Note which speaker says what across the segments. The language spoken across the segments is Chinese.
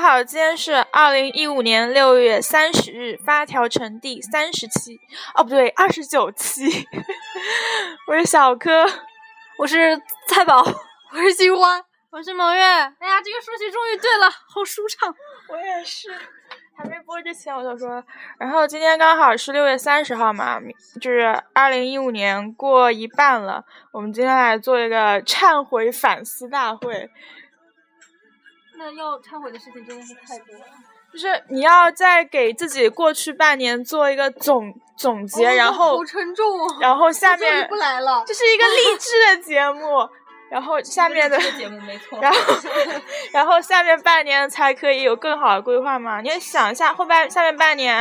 Speaker 1: 家好，今天是二零一五年六月三十日，发条城第三十期，哦不对，二十九期。我是小柯，
Speaker 2: 我是菜宝，
Speaker 3: 我是金花，
Speaker 2: 我是蒙月。哎呀，这个顺序终于对了，好舒畅。
Speaker 1: 我也是。还没播之前我就说，然后今天刚好是六月三十号嘛，就是二零一五年过一半了。我们今天来做一个忏悔反思大会。
Speaker 2: 那要忏悔的事情真的是太多了。
Speaker 1: 就是你要再给自己过去半年做一个总总结，然后
Speaker 2: 好沉重哦。
Speaker 1: 然后下面
Speaker 2: 不来了，
Speaker 1: 这是一个励志的节目。然后下面的
Speaker 2: 节目没错，
Speaker 1: 然后然后下面半年才可以有更好的规划嘛？你想一下后半下面半年，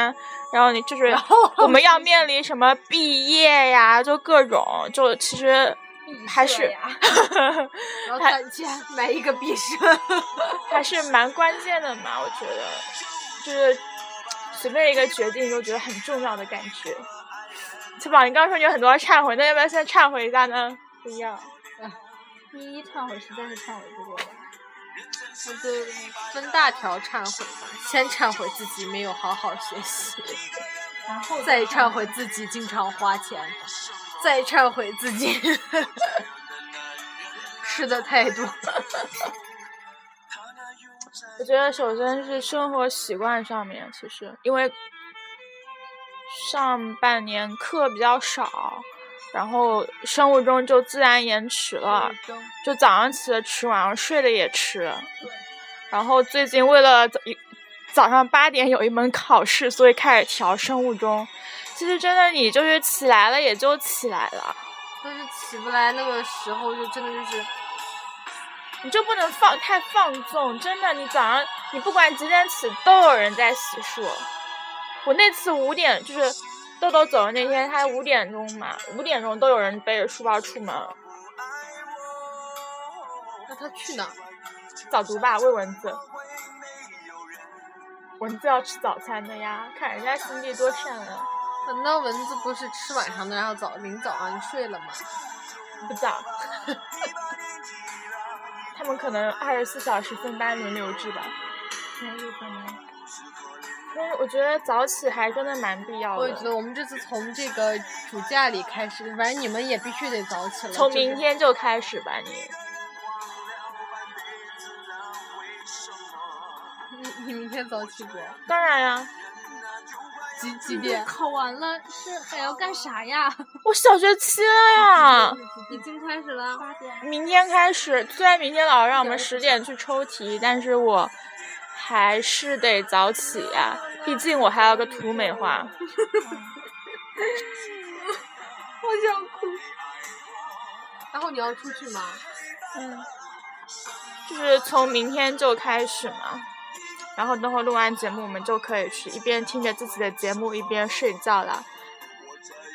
Speaker 1: 然后你就是我们要面临什么毕业呀，就各种就其实还是，
Speaker 2: 然后攒钱买一个毕设，
Speaker 1: 还是蛮关键的嘛？我觉得就是随便一个决定都觉得很重要的感觉。翠宝，你刚刚说你有很多忏悔，那要不要先忏悔一下呢？
Speaker 2: 不要。第一忏悔实在是忏悔不过了。那就分大条忏悔吧。先忏悔自己没有好好学习，
Speaker 1: 然后
Speaker 2: 再忏悔自己经常花钱，再忏悔自己吃的太多。
Speaker 1: 我觉得首先是生活习惯上面，其实因为上半年课比较少。然后生物钟就自然延迟了，就早上起的迟，晚上睡的也迟。然后最近为了早早上八点有一门考试，所以开始调生物钟。其实真的，你就是起来了也就起来了，
Speaker 2: 但是起不来那个时候就真的就是，
Speaker 1: 你就不能放太放纵。真的，你早上你不管几点起，都有人在洗漱。我那次五点就是。豆豆走的那天，他五点钟嘛，五点钟都有人背着书包出门。
Speaker 2: 那他去哪？
Speaker 1: 早读吧，喂蚊子。蚊子要吃早餐的呀，看人家心地多善良。
Speaker 2: 难道蚊子不是吃晚上的，然后早临早上睡了吗？
Speaker 1: 不早。他们可能二十四小时分班轮流制吧。有可能。我觉得早起还真的蛮必要的。
Speaker 2: 我也觉得，我们这次从这个暑假里开始，反正你们也必须得早起了。
Speaker 1: 从明天就开始吧，你。
Speaker 2: 你你明天早起不？
Speaker 1: 当然呀。
Speaker 2: 几几点？
Speaker 3: 考完了是还要干啥呀？
Speaker 1: 我小学七了呀。
Speaker 3: 已经开始了。八点。
Speaker 1: 明天开始，虽然明天老师让我们十点去抽题，但是我。还是得早起呀，毕竟我还有个图美化。好
Speaker 2: 想哭。然后你要出去吗？
Speaker 1: 嗯。就是从明天就开始嘛，然后等会录完节目，我们就可以去一边听着自己的节目一边睡觉了。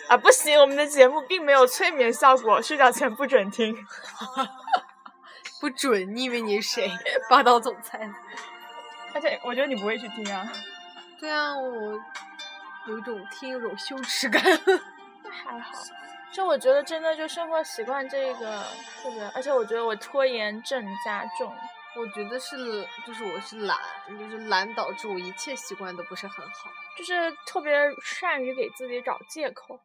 Speaker 1: 啊，不行，我们的节目并没有催眠效果，睡觉前不准听。
Speaker 2: 不准？你以为你是谁？霸道总裁？
Speaker 1: 而且我觉得你不会去听啊。
Speaker 2: 对啊，我有一种听有种羞耻感。
Speaker 1: 那还好，就我觉得真的就生活习惯这个特别，而且我觉得我拖延症加重。
Speaker 2: 我觉得是，就是我是懒，就是懒导致我一切习惯都不是很好。
Speaker 1: 就是特别善于给自己找借口。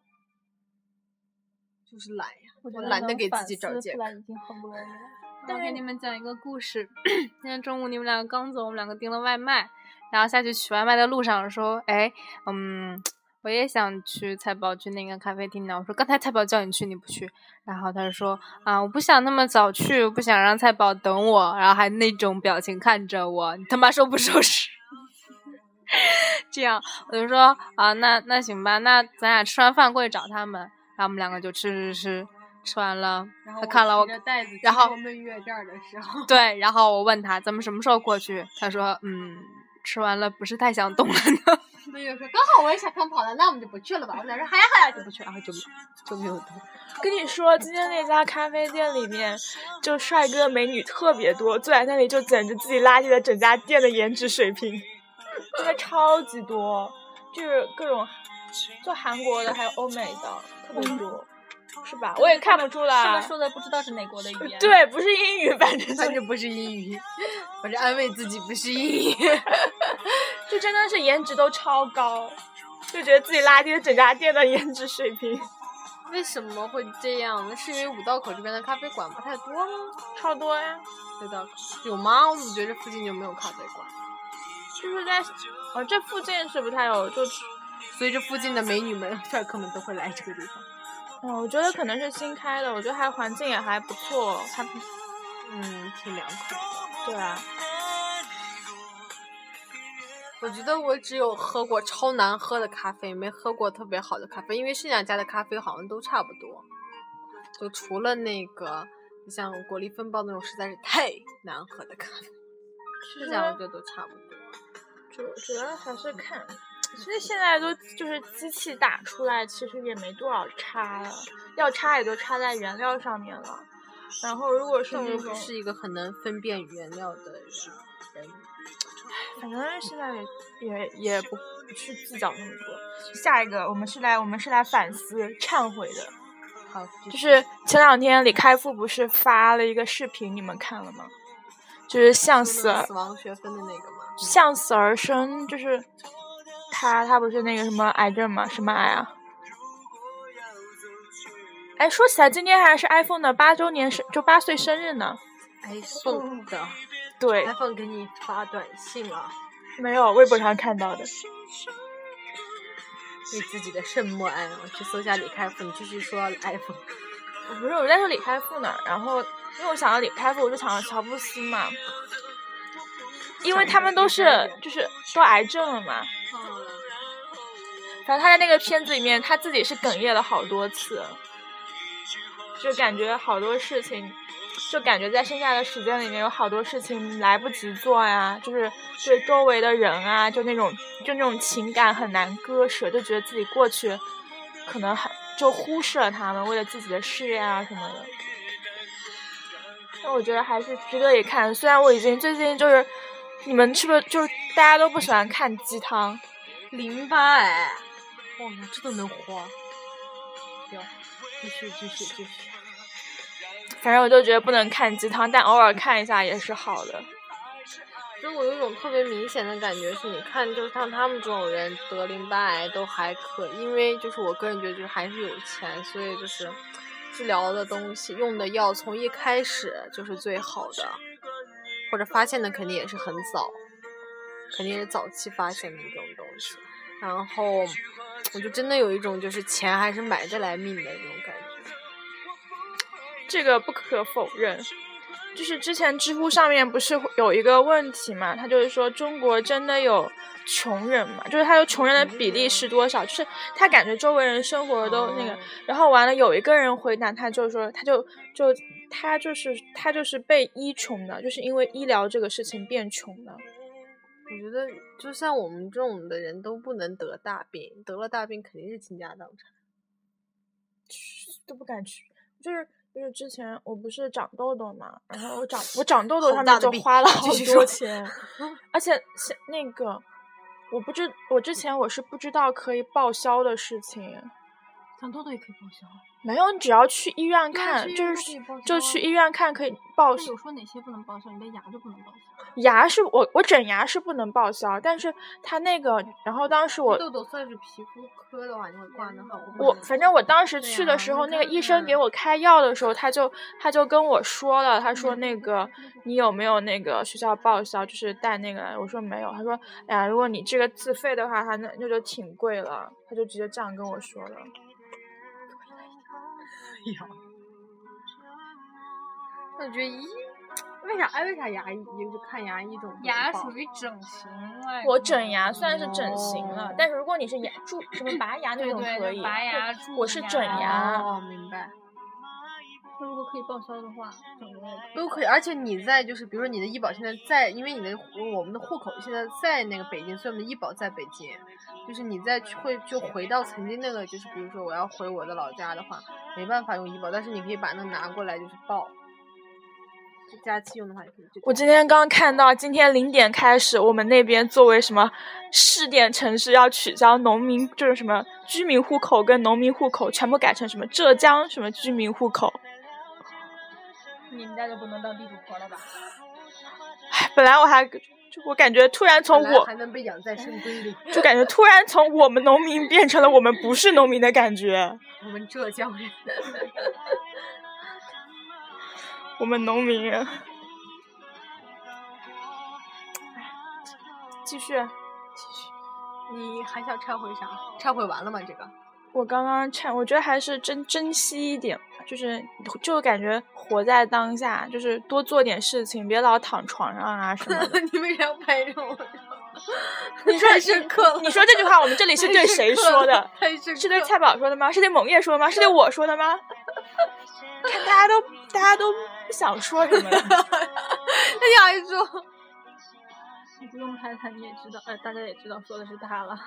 Speaker 2: 就是懒呀，我懒得给自己找借口。
Speaker 3: 已经很不容易了。我给你们讲一个故事。今天中午你们两个刚走，我们两个订了外卖，然后下去取外卖的路上说：“哎，嗯，我也想去菜宝去那个咖啡厅呢。”我说：“刚才菜宝叫你去，你不去。”然后他就说：“啊，我不想那么早去，我不想让菜宝等我。”然后还那种表情看着我：“你他妈收不收拾？” 这样我就说：“啊，那那行吧，那咱俩吃完饭过去找他们。”然后我们两个就吃吃吃。吃完了，他看了我，然后对，然后我问他咱们什么时候过去，他说嗯，吃完了不是太想动了呢。
Speaker 2: 没有说刚好我也想看跑了，那我们就不去了吧。我们俩说好呀好呀，就不去，然后就就没有。
Speaker 1: 跟你说，今天那家咖啡店里面就帅哥美女特别多，坐在那里就简直自己拉低了整家店的颜值水平，真的超级多，就是各种就韩国的还有欧美的特别多。是吧？我也看不出来。
Speaker 3: 他们说的不知道是哪国的语 言。
Speaker 1: 对，不是英语，反正
Speaker 2: 反正不是英语，我是安慰自己不是英语。
Speaker 1: 就真的是颜值都超高，就觉得自己拉低了整家店的颜值水平。
Speaker 2: 为什么会这样呢？是因为五道口这边的咖啡馆不太多吗？
Speaker 1: 超多呀。
Speaker 2: 五道口有吗？我怎么觉得这附近就没有咖啡馆？
Speaker 1: 就是在哦，这附近是不太有，就
Speaker 2: 所以这附近的美女们、帅哥们都会来这个地方。
Speaker 1: 嗯，我觉得可能是新开的，我觉得还环境也还不错，还
Speaker 2: 嗯挺凉快的。
Speaker 1: 对啊。
Speaker 2: 我觉得我只有喝过超难喝的咖啡，没喝过特别好的咖啡，因为剩下家的咖啡好像都差不多，就除了那个像果粒风暴那种实在是太难喝的咖啡，剩下我觉得都差不多。
Speaker 1: 主主要还是看，其实现在都就是机器打出来，其实也没多少差了，要差也就差在原料上面了。然后如果是那种
Speaker 2: 是一个很能分辨原料的人。
Speaker 1: 反正现在也也不去计较那么多。下一个，我们是来我们是来反思忏悔的。
Speaker 2: 好，
Speaker 1: 就是前两天李开复不是发了一个视频，你们看了吗？就是向死
Speaker 2: 死亡学分的那个吗？
Speaker 1: 向死而生，就是他他不是那个什么癌症吗？什么癌啊？哎，说起来，今天还是 iPhone 的八周年生，就八岁生日呢。
Speaker 2: iPhone 的。
Speaker 1: 对
Speaker 2: ，iPhone 给你发短信了，
Speaker 1: 没有，微博上看到的。
Speaker 2: 为自己的肾默哀，我去搜下李开复，你继续说 iPhone。
Speaker 1: 我不是，我在说李开复呢，然后因为我想到李开复，我就想到乔布斯嘛，因为他们都是就是都癌症了嘛。反正他在那个片子里面，他自己是哽咽了好多次，就感觉好多事情。就感觉在剩下的时间里面有好多事情来不及做呀，就是对周围的人啊，就那种就那种情感很难割舍，就觉得自己过去可能还就忽视了他们，为了自己的事业啊什么的。那我觉得还是值得一看，虽然我已经最近就是你们是不是就是大家都不喜欢看鸡汤？
Speaker 2: 淋巴癌，哇，这都能活？行，继续继续继续。
Speaker 1: 反正我就觉得不能看鸡汤，但偶尔看一下也是好的。
Speaker 2: 就我有一种特别明显的感觉，是你看，就是像他们这种人得淋巴癌都还可以，因为就是我个人觉得就是还是有钱，所以就是治疗的东西用的药从一开始就是最好的，或者发现的肯定也是很早，肯定是早期发现的这种东西。然后我就真的有一种就是钱还是买得来命的那种感觉。
Speaker 1: 这个不可否认，就是之前知乎上面不是有一个问题嘛？他就是说中国真的有穷人嘛？就是他有穷人的比例是多少？就是他感觉周围人生活都那个，然后完了有一个人回答他，就是说他就就他就是他就是被医穷的，就是因为医疗这个事情变穷的。
Speaker 2: 我觉得就像我们这种的人都不能得大病，得了大病肯定是倾家荡产，
Speaker 1: 都不敢去，就是。就是之前我不是长痘痘嘛，然后我长 我长痘痘上面就花了好多钱，而且那个我不知我之前我是不知道可以报销的事情，
Speaker 3: 长痘痘也可以报销。
Speaker 1: 没有，你只要去医院看，就是就去医院看可以报销。
Speaker 3: 有说哪些不能报销？你的牙就不能报销？
Speaker 1: 牙是我我整牙是不能报销，但是他那个，然后当时我
Speaker 2: 痘痘算是皮肤科的话，你会挂的好。
Speaker 1: 我反正我当时去的时候，那个医生给我开药的时候，他就他就跟我说了，他说那个你有没有那个学校报销，就是带那个？我说没有，他说哎呀，如果你这个自费的话，他那那就挺贵了，他就直接这样跟我说了。
Speaker 2: 呀，我觉得一为啥哎为啥牙医就是看牙医这种
Speaker 3: 牙属于整形了，
Speaker 1: 我整牙算是整形了，但是如果你是牙蛀什么拔牙那种可以，
Speaker 3: 拔牙蛀
Speaker 1: 我是整牙。
Speaker 2: 哦，明白。
Speaker 3: 那如果可以报销的话，
Speaker 2: 都可以。而且你在就是比如说你的医保现在在，因为你的我们的户口现在在那个北京，所以我们的医保在北京。就是你在会就回到曾经那个，就是比如说我要回我的老家的话，没办法用医保，但是你可以把那拿过来就是报。假期用的话也可以。
Speaker 1: 我今天刚看到，今天零点开始，我们那边作为什么试点城市要取消农民，就是什么居民户口跟农民户口全部改成什么浙江什么居民户口。
Speaker 3: 你们家就不能当地主婆了吧？
Speaker 1: 唉，本来我还就我感觉突然从我
Speaker 2: 还能被养在深闺里，
Speaker 1: 就感觉突然从我们农民变成了我们不是农民的感觉。
Speaker 2: 我们浙江人，
Speaker 1: 我们农民。继续，
Speaker 2: 继续，你还想忏悔啥？忏悔完了吗？这个？
Speaker 1: 我刚刚唱，我觉得还是珍珍惜一点，就是就感觉活在当下，就是多做点事情，别老躺床上啊什么的。
Speaker 2: 你为啥拍着我？
Speaker 1: 你说
Speaker 2: 太深刻了。
Speaker 1: 你说这句话，我们这里是对谁说的？是对蔡宝说的吗？是对猛叶说的吗？是对我说的吗？看大家都大家都不想说什么了。那
Speaker 2: 你还说？
Speaker 3: 你不用拍他，你也知道，呃，大家也知道说的是他了。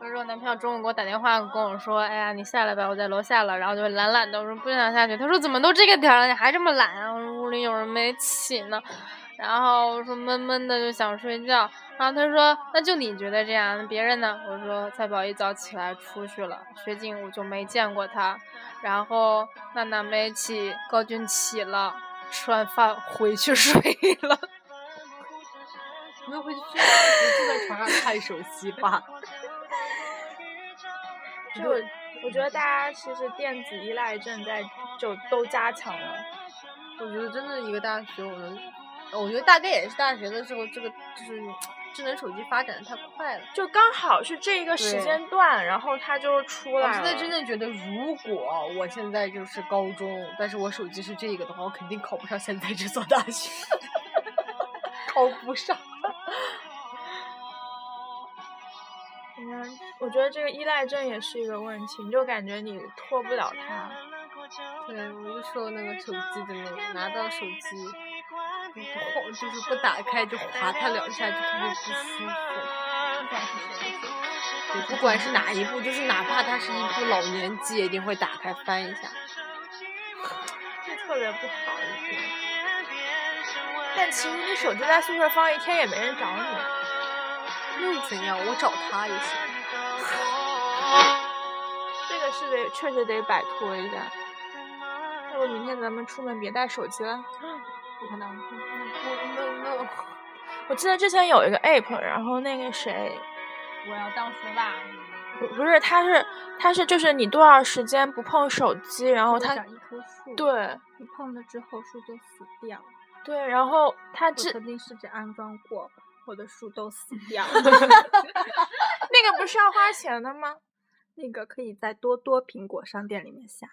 Speaker 3: 我说我男朋友中午给我打电话跟我说，哎呀，你下来吧，我在楼下了。然后就懒懒的，我说不想下去。他说怎么都这个点了，你还这么懒啊？我说屋里有人没起呢。然后我说闷闷的就想睡觉。然后他说那就你觉得这样，那别人呢？我说蔡宝一早起来出去了，薛静我就没见过他。然后娜娜没起，高俊起了，吃完饭回去睡了。
Speaker 2: 没有回去睡，就在床上看手机吧。
Speaker 1: 就我觉得大家其实电子依赖症在就都加强了。
Speaker 2: 我觉得真的一个大学，我能，我觉得大概也是大学的时候，这个就是智能手机发展的太快了，
Speaker 1: 就刚好是这一个时间段，然后它就出来了。
Speaker 2: 我现在真的觉得，如果我现在就是高中，但是我手机是这个的话，我肯定考不上现在这所大学，考不上。
Speaker 1: 嗯，我觉得这个依赖症也是一个问题，你就感觉你脱不了它。
Speaker 2: 对，我就说那个手机的那个，拿到手机不晃，就是不打开就划它两下就特别不舒服。也不管是哪一部，就是哪怕它是一部老年机，也一定会打开翻一下。
Speaker 1: 这特别不好一点。但其实你手机在宿舍放一天也没人找你。
Speaker 2: 又怎样？我找他也行。
Speaker 1: 这个是得确实得摆脱一下。要不明天咱们出门别带手机了。
Speaker 2: 不可能。No no no！
Speaker 1: 我记得之前有一个 app，然后那个谁，
Speaker 3: 我要当学霸。
Speaker 1: 不不是，他是他是就是你多少时间不碰手机，然后他
Speaker 3: 一棵树。
Speaker 1: 对。
Speaker 3: 你碰了之后树就死掉。
Speaker 1: 对，然后他
Speaker 3: 这曾经试着安装过。我的树都死 掉了，
Speaker 1: 那个不是要花钱的吗？
Speaker 3: 那个可以在多多苹果商店里面下，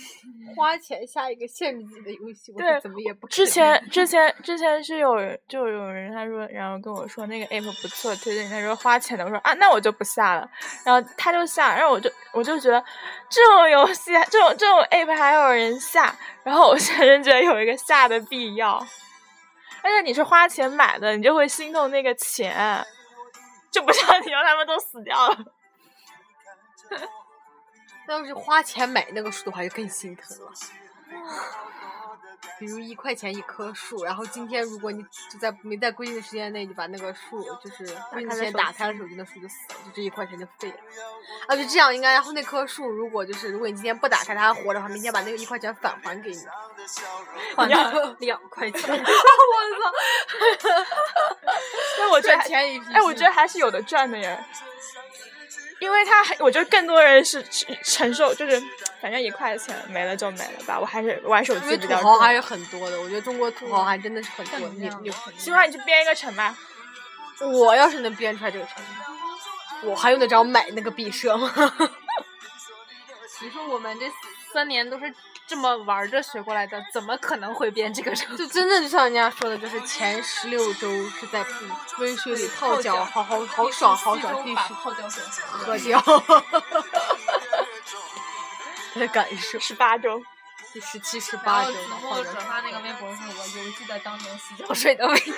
Speaker 2: 花钱下一个限制级的游戏，我怎么也不。
Speaker 1: 之前之前之前是有人就有人他说，然后跟我说那个 app 不错，推荐他说花钱的，我说啊那我就不下了，然后他就下，然后我就我就觉得这种游戏这种这种 app 还有人下，然后我现在觉得有一个下的必要。而且你是花钱买的，你就会心动那个钱，就不像你让他们都死掉了。
Speaker 2: 那要是花钱买那个书的话，就更心疼了。比如一块钱一棵树，然后今天如果你就在没在规定的时间内就把那个树就是规定时间打开了手机，那树就死了，就这一块钱就废了。啊，就这样应该。然后那棵树如果就是如果你今天不打开它还活着的话，明天把那个一块钱返还给你，
Speaker 3: 还两 块钱。我
Speaker 2: 操！
Speaker 1: 那我觉得 哎，我觉得还是有的赚的耶。因为他，我觉得更多人是承受，就是反正一块钱没了就没了吧。我还是玩手机比较。
Speaker 2: 土豪还是很多的，我觉得中国土豪还真的是很多。你你，
Speaker 1: 希望你去编一个城吧。
Speaker 2: 我要是能编出来这个城，我还用得着买那个毕设吗？
Speaker 3: 你说我们这三年都是。这么玩着学过来的，怎么可能会编这个程？
Speaker 2: 就真的就像人家说的，就是前十六周是在温水里泡脚，好好好爽好爽，必须
Speaker 3: 泡脚水
Speaker 2: 喝掉。的感受。
Speaker 1: 十八周，
Speaker 2: 第十七、十八周。
Speaker 3: 然后转发那个微博说，我犹记得当年洗脚水的味道。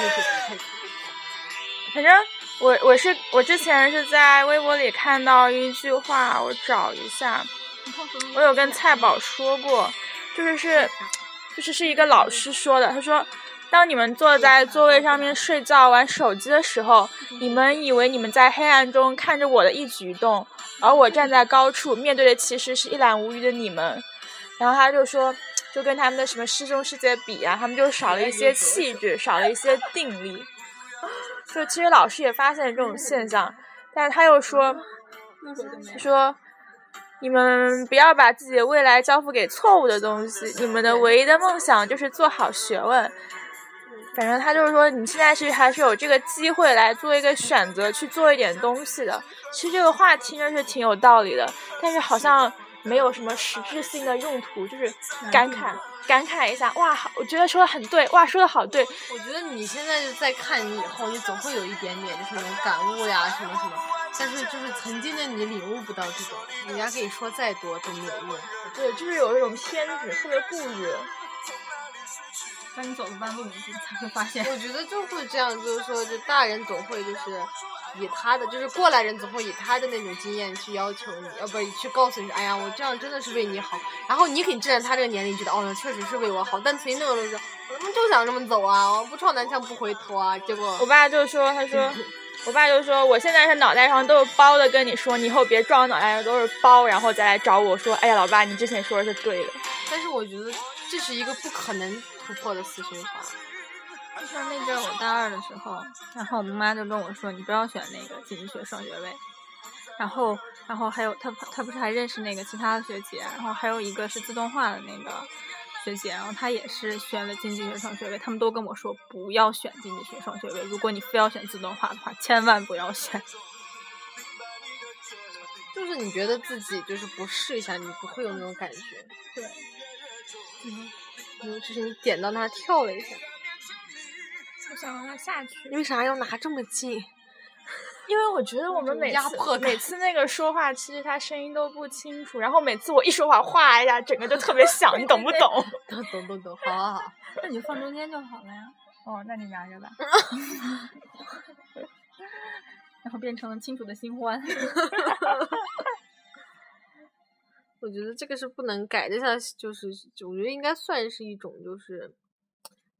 Speaker 1: 反正我我是我之前是在微博里看到一句话，我找一下。我有跟菜宝说过，就是是，就是是一个老师说的，他说。当你们坐在座位上面睡觉玩手机的时候，你们以为你们在黑暗中看着我的一举一动，而我站在高处面对的其实是一览无余的你们。然后他就说，就跟他们的什么师兄师姐比啊，他们就少了一些气质，少了一些定力。就其实老师也发现了这种现象，但是他又说，他说你们不要把自己的未来交付给错误的东西，你们的唯一的梦想就是做好学问。反正他就是说，你现在是还是有这个机会来做一个选择，去做一点东西的。其实这个话听着是挺有道理的，但是好像没有什么实质性的用途，就是感慨感慨一下。哇，我觉得说的很对，哇，说的好对。
Speaker 2: 我觉得你现在就在看你以后，你总会有一点点就是那种感悟呀，什么什么。但是就是曾经的你领悟不到这种，人家跟你说再多都没有用。
Speaker 1: 对，就是有一种偏执，特别固执。
Speaker 3: 当你走了半路，你才会发现。
Speaker 2: 我觉得就会这样，就是说，就大人总会就是以他的，就是过来人总会以他的那种经验去要求你，要不去告诉你，哎呀，我这样真的是为你好。然后你可以站在他这个年龄，觉得哦，确实是为我好。但曾经那个时候，我他妈就想这么走啊，我不撞南墙不回头啊。结果
Speaker 1: 我爸就说，他说，我爸就说，我现在是脑袋上都是包的，跟你说，你以后别撞脑袋上都是包，然后再来找我说，哎呀，老爸，你之前说的是对的。
Speaker 2: 但是我觉得这是一个不可能。突破的死循环，
Speaker 3: 就像那阵我大二的时候，然后我妈就跟我说：“你不要选那个经济学双学位。”然后，然后还有她，她不是还认识那个其他的学姐，然后还有一个是自动化的那个学姐，然后她也是选了经济学双学位。他们都跟我说不要选经济学双学位，如果你非要选自动化的话，千万不要选。
Speaker 2: 就是你觉得自己就是不试一下，你不会有那种感觉。
Speaker 3: 对，嗯。
Speaker 2: 就是你点到那跳了一下，
Speaker 1: 我想让他下去。
Speaker 2: 为啥要拿这么近？
Speaker 1: 因为我觉得我们每次每次那个说话，其实他声音都不清楚。然后每次我一说话，哗一下，整个就特别响，你懂不懂？
Speaker 2: 懂懂懂懂，好好好。
Speaker 3: 那你就放中间就好了呀。
Speaker 1: 哦，那你拿着吧。
Speaker 3: 然后变成了清楚的新欢。
Speaker 2: 我觉得这个是不能改的，像就是，我觉得应该算是一种，就是，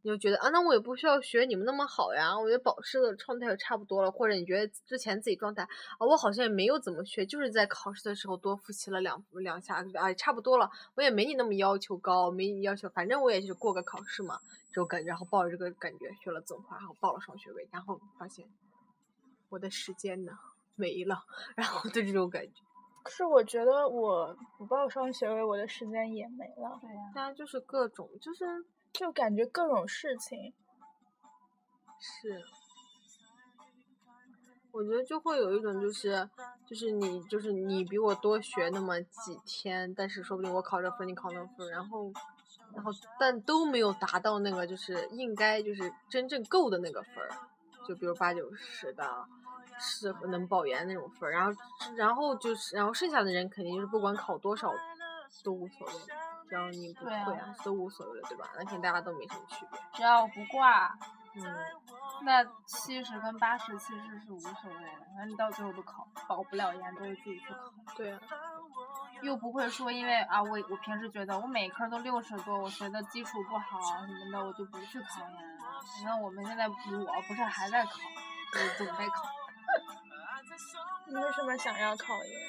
Speaker 2: 你就觉得啊，那我也不需要学你们那么好呀，我觉得保持的状态也差不多了，或者你觉得之前自己状态啊，我好像也没有怎么学，就是在考试的时候多复习了两两下，哎，差不多了，我也没你那么要求高，没你要求，反正我也是过个考试嘛，这种感，然后抱着这个感觉学了自动化，然后报了双学位，然后发现我的时间呢没了，然后就这种感觉。
Speaker 1: 是我觉得我不报双学位，我的时间也没了。
Speaker 3: 对呀，
Speaker 2: 大家就是各种，就是
Speaker 1: 就感觉各种事情。
Speaker 2: 是，我觉得就会有一种就是，就是你就是你比我多学那么几天，但是说不定我考这分，你考那分，然后，然后但都没有达到那个就是应该就是真正够的那个分儿，就比如八九十的。是能保研那种分儿，然后，然后就是，然后剩下的人肯定就是不管考多少都无所谓，只要你不会啊，都无所谓了，对吧？那肯定大家都没什么区别。
Speaker 3: 只要不挂，
Speaker 2: 嗯，
Speaker 3: 那七十跟八十其实是无所谓的，反正你到最后都考保不了研，都是自己去考。
Speaker 2: 对啊。
Speaker 3: 又不会说因为啊，我我平时觉得我每科都六十多，我学的基础不好什么的，我就不去考研。你看我们现在，我不是还在考，就准备考。
Speaker 1: 你为什么想要考研？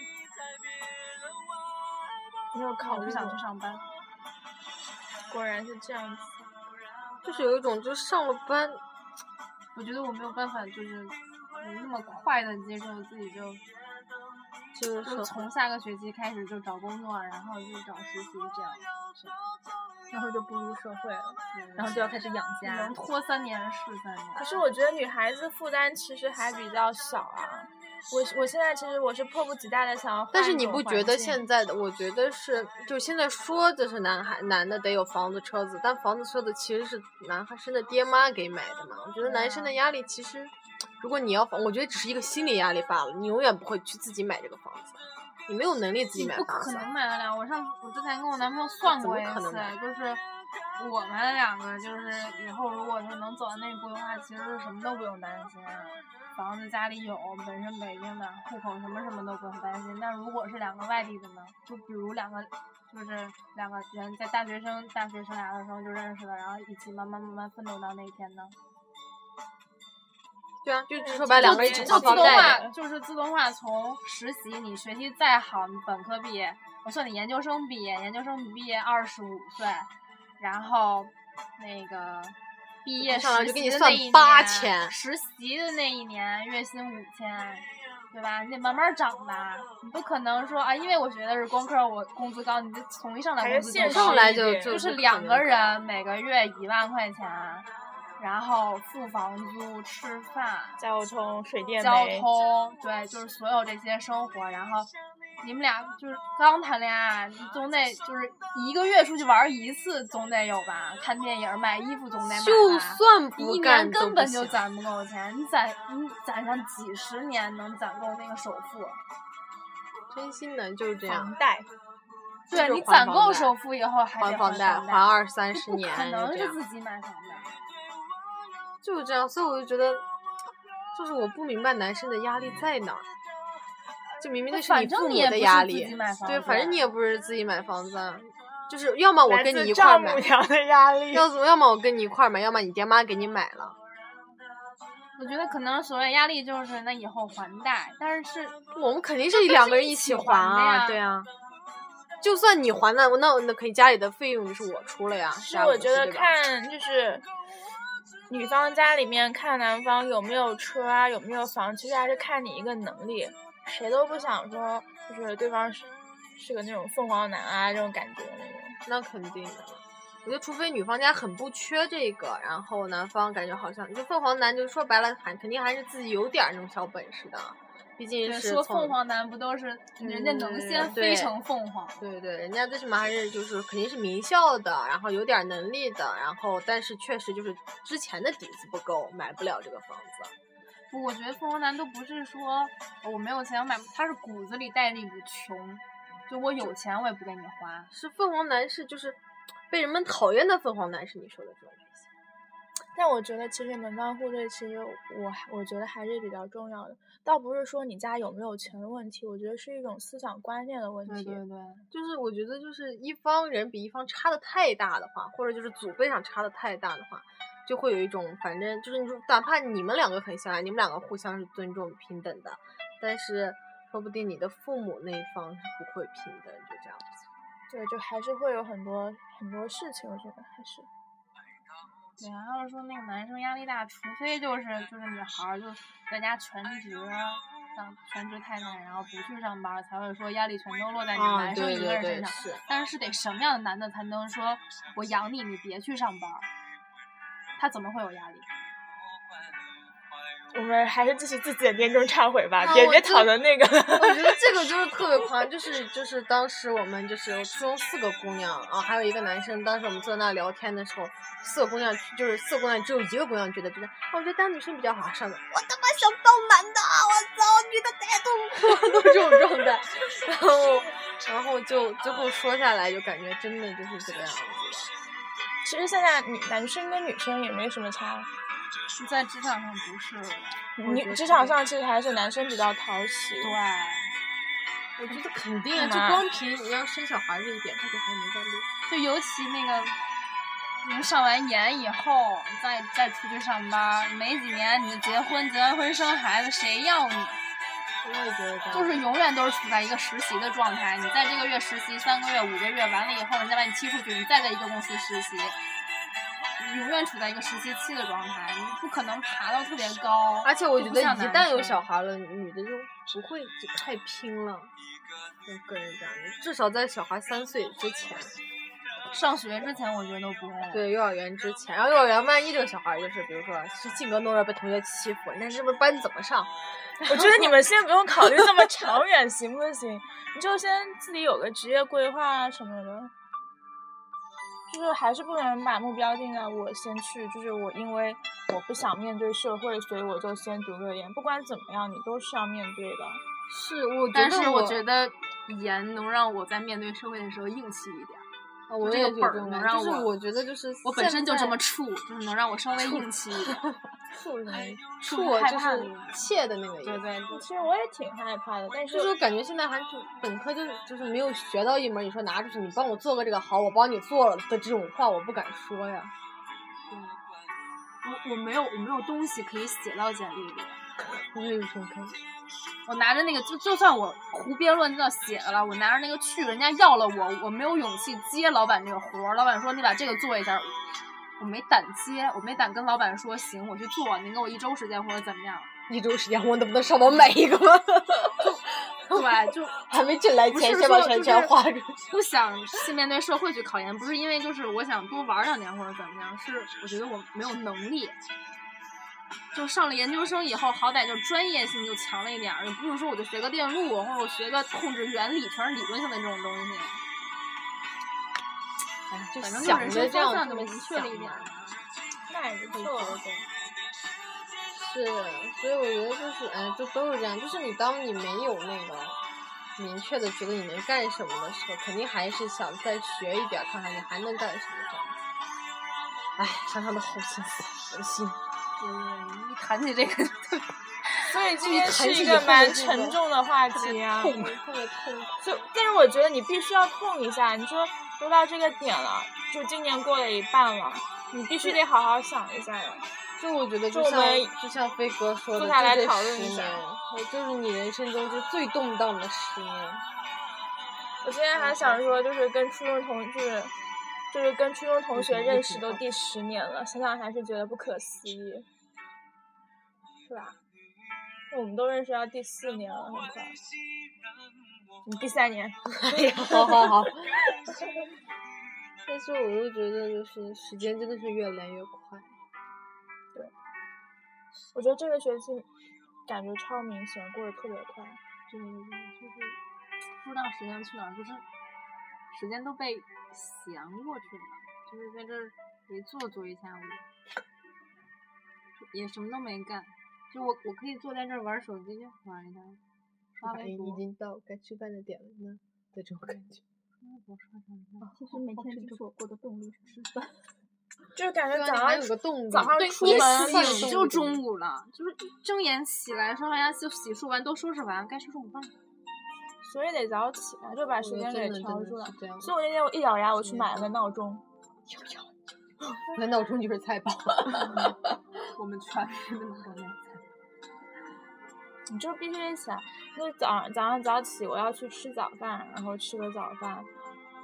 Speaker 1: 没有考，
Speaker 3: 我不想去上班。
Speaker 1: 果然是这样子，
Speaker 2: 就是有一种，就是上了班，
Speaker 3: 我觉得我没有办法，就是那么快的接受自己就，
Speaker 2: 就
Speaker 3: 从下个学期开始就找工作，然后就找实习这样。
Speaker 1: 然后就步入社会了，
Speaker 3: 然后就要开始养家，能拖三年是三年。
Speaker 1: 可是我觉得女孩子负担其实还比较小啊。我我现在其实我是迫不及待的想要。
Speaker 2: 但是你不觉得现在的？我觉得是，就现在说的是男孩男的得有房子车子，但房子车子其实是男孩生的爹妈给买的嘛。我觉得男生的压力其实，如果你要房，我觉得只是一个心理压力罢了。你永远不会去自己买这个房子。你没有能力自己买房
Speaker 3: 子。不可能买得了。我上我之前跟我男朋友算过一次，就是我们两个就是以后如果说能走到那一步的话，其实什么都不用担心，房子家里有，本身北京的户口什么什么都不用担心。但如果是两个外地的呢？就比如两个就是两个人在大学生大学生涯的时候就认识了，然后一起慢慢慢慢奋斗到那一天呢？
Speaker 2: 对啊，就说白了，两个人一起
Speaker 3: 就自动化，就是自动化从实习，你学习再好，你本科毕业，我算你研究生毕业，研究生毕业二十五岁，然后那个毕业实
Speaker 2: 上来就给
Speaker 3: 习
Speaker 2: 你算
Speaker 3: 的那一
Speaker 2: 八
Speaker 3: 年
Speaker 2: 千
Speaker 3: 实习的那一年月薪五千。对吧？你得慢慢涨吧，你不可能说啊，因为我学的是工科，我工资高，你就从一上来工资就高
Speaker 2: 上来就就
Speaker 3: 就是两个人每个月一万块钱，然后付房租、吃饭、
Speaker 1: 交通、水电
Speaker 3: 交，通，对，就是所有这些生活。然后你们俩就是刚谈恋爱，你总得就是一个月出去玩一次，总得有吧？看电影、买衣服总得买吧。
Speaker 2: 就算
Speaker 3: 你
Speaker 2: 不
Speaker 3: 一年根本就攒不够钱，你攒你攒上几十年能攒够那个首付。
Speaker 2: 真心的就是这样
Speaker 1: 房，贷，
Speaker 3: 对
Speaker 2: 就是
Speaker 3: 你攒够首付以后还得还
Speaker 2: 还房贷，还二三十
Speaker 3: 不
Speaker 2: 年，
Speaker 3: 可能是自己买房的。
Speaker 2: 就是这样，所以我就觉得，就是我不明白男生的压力在哪儿。就明明那是
Speaker 3: 你
Speaker 2: 父母的压力对，反正你也不是自己买房子啊，就是要么我跟你一块儿买。要要么我跟你一块儿买，要么你爹妈给你买了。
Speaker 3: 我觉得可能所谓压力就是那以后还贷，但是
Speaker 2: 我们肯定是两个人一
Speaker 3: 起
Speaker 2: 还啊，
Speaker 3: 呀
Speaker 2: 对啊。就算你还了，那那可以家里的费用就是我出了呀。
Speaker 1: 是
Speaker 2: 家务
Speaker 1: 我觉得看就是女方家里面看男方有没有车啊，有没有房，其实还是看你一个能力。谁都不想说就是对方是是个那种凤凰男啊这种感觉的那种。
Speaker 2: 那肯定的。我觉得，除非女方家很不缺这个，然后男方感觉好像就凤凰男，就说白了，还肯定还是自己有点儿那种小本事的，毕竟
Speaker 3: 对
Speaker 2: 是
Speaker 3: 说凤凰男不都是人家能先飞成凤凰？
Speaker 2: 对对，人家最起码还是就是肯定是名校的，然后有点能力的，然后但是确实就是之前的底子不够，买不了这个房子。
Speaker 3: 不，我觉得凤凰男都不是说我没有钱我买不，他是骨子里带着一股穷，就我有钱我也不给你花。
Speaker 2: 是凤凰男是就是被人们讨厌的凤凰男，是你说的这种类型。
Speaker 1: 但我觉得其实门当户对，其实我还我觉得还是比较重要的，倒不是说你家有没有钱的问题，我觉得是一种思想观念的问题。
Speaker 3: 对对对，
Speaker 2: 就是我觉得就是一方人比一方差的太大的话，或者就是祖辈上差的太大的话，就会有一种反正就是你说哪怕你们两个很相爱，你们两个互相是尊重平等的，但是说不定你的父母那一方是不会平等，就这样子。
Speaker 1: 对，就还是会有很多很多事情，我觉得还是。
Speaker 3: 对啊，要是说那个男生压力大，除非就是就是女孩儿就在家全职当全职太太，然后不去上班，才会说压力全都落在你
Speaker 2: 啊，
Speaker 3: 男生一个
Speaker 2: 对对对，
Speaker 3: 人身上。
Speaker 2: 是。
Speaker 3: 但是得什么样的男的才能说我养你，你别去上班儿？他怎么会有压力？
Speaker 1: 我们还是继续自己的年终忏悔吧，别别讨论那个了。
Speaker 2: 我觉得 这个就是特别夸张，就是就是当时我们就是初中四个姑娘啊，还有一个男生，当时我们坐在那聊天的时候，四个姑娘就是四个姑娘只有一个姑娘觉得觉得，啊我觉得当女生比较好，上的我他妈想当男的，我操，女的太痛苦了，都是这种状态，然后然后就最后说下来，就感觉真的就是这个样子的。
Speaker 1: 其实现在女男生跟女生也没什么差，
Speaker 3: 在职场上不是，
Speaker 1: 女职场上其实还是男生比较讨喜。
Speaker 3: 对，
Speaker 2: 我觉得肯定啊，就光凭你要生小孩这一点，他就还没在路。
Speaker 3: 就尤其那个，你们上完研以后，再再出去上班，没几年你就结婚，结完婚生孩子，谁要你？
Speaker 2: 我也觉得这样，
Speaker 3: 就是永远都是处在一个实习的状态。你在这个月实习三个月、五个月，完了以后，人家把你踢出去，你再在一个公司实习，你永远处在一个实习期的状态，你不可能爬到特别高。
Speaker 2: 而且我觉得一旦有小孩了，女的就不会就太拼了。我个人这样的，至少在小孩三岁之前，
Speaker 3: 上学之前，我觉得都不会。
Speaker 2: 对幼儿园之前，然后幼儿园万一这个小孩就是比如说是性格懦弱被同学欺负，那是不是班怎么上？
Speaker 1: 我觉得你们先不用考虑这么长远，行不行？你就先自己有个职业规划啊什么的，就是还是不能把目标定在我先去，就是我因为我不想面对社会，所以我就先读个研。不管怎么样，你都是要面对的。
Speaker 2: 是，我觉得
Speaker 3: 但是我
Speaker 2: 我
Speaker 3: 觉得研能让我在面对社会的时候硬气一点。
Speaker 2: 啊我
Speaker 3: 这
Speaker 2: 也觉，就是
Speaker 3: 我
Speaker 2: 我觉得就是
Speaker 3: 我本身就这么
Speaker 2: 现
Speaker 3: 怵，就是能让我稍微硬气一点。
Speaker 2: 在怵是什么？
Speaker 3: 怵
Speaker 2: 怵就是
Speaker 3: 害怕
Speaker 2: 怯的那个意思。
Speaker 3: 对对对，
Speaker 1: 其实我也挺害怕的，但是
Speaker 2: 就是感觉现在还就本科就是就是没有学到一门，你说拿出去，你帮我做个这个好，我帮你做了的这种话，我不敢说呀。
Speaker 3: 我我没有我没有东西可以写到简历里。
Speaker 2: 我也有这种感觉。
Speaker 3: 我拿着那个，就就算我胡编乱造写的了，我拿着那个去，人家要了我，我没有勇气接老板这个活儿。老板说你把这个做一下，我没胆接，我没胆跟老板说行，我去做，您给我一周时间或者怎么样。
Speaker 2: 一周时间我能不能上到每一个吗？
Speaker 3: 对，就
Speaker 2: 还没进来
Speaker 3: 不是
Speaker 2: 前先把圈
Speaker 3: 说就是
Speaker 2: 圈画出去。
Speaker 3: 不想去面对社会去考研，不是因为就是我想多玩两年或者怎么样，是我觉得我没有能力。就上了研究生以后，好歹就专业性就强了一点儿，也不是说我就学个电路或者我学个控制原理，全是理论性的这种东西。
Speaker 2: 哎，就
Speaker 3: 反正就
Speaker 2: 想
Speaker 3: 人生方
Speaker 2: 着这样
Speaker 3: 向就明确了一点儿
Speaker 2: 想嘛。
Speaker 1: 那也不错。
Speaker 2: 是，所以我觉得就是，哎，就都是这样。就是你当你没有那个明确的觉得你能干什么的时候，肯定还是想再学一点儿，看看你还能干什么这样子。哎，想想都好心酸，恶心。
Speaker 3: 嗯，一谈起这个
Speaker 1: 所以今
Speaker 2: 一
Speaker 1: 天是一个蛮沉重的话题啊。
Speaker 2: 痛，特别痛苦。
Speaker 1: 就但是我觉得你必须要痛一下。你说都到这个点了，就今年过了一半了，你必须得好好想一下呀。
Speaker 2: 就我觉得，就像
Speaker 1: 就我们
Speaker 2: 就像飞哥说的，
Speaker 1: 坐下来讨论一下
Speaker 2: 十年，就是你人生中就最动荡的十年。
Speaker 1: 我今天还想说，就是跟初中同就是就是跟初中同学认识都第十年了，想想还是觉得不可思议，是吧？我们都认识到第四年了，很快。你第三年，
Speaker 2: 哎呀，好好好。但是我又觉得，就是时间真的是越来越快。
Speaker 1: 对我觉得这个学期感觉超明显，过得特别快。
Speaker 3: 对对对，就是不知道时间去哪儿，就是时间都被闲过去了，就是在这儿一坐坐一下午，也什么都没干。就我我可以坐在这儿玩手机玩一下，刷
Speaker 2: 哎，
Speaker 3: 微博
Speaker 2: 已。经到该吃饭的点了呢的这种感觉。
Speaker 4: 其实每天就是我过的动力是吃饭。
Speaker 1: 就是感觉早上
Speaker 2: 有个动力。
Speaker 1: 早上出门
Speaker 3: 醒就中午了，就是睁眼起来，刷完牙就洗漱完都收拾完，该吃中午饭了。
Speaker 1: 所以得早起来，就把时间给调出来。所以我那天我一咬牙，我去买了个闹钟。
Speaker 2: 那闹钟就是菜包。
Speaker 3: 我们全是那么多年
Speaker 1: 你就必须得起来，因为早上早上早起，我要去吃早饭，然后吃个早饭。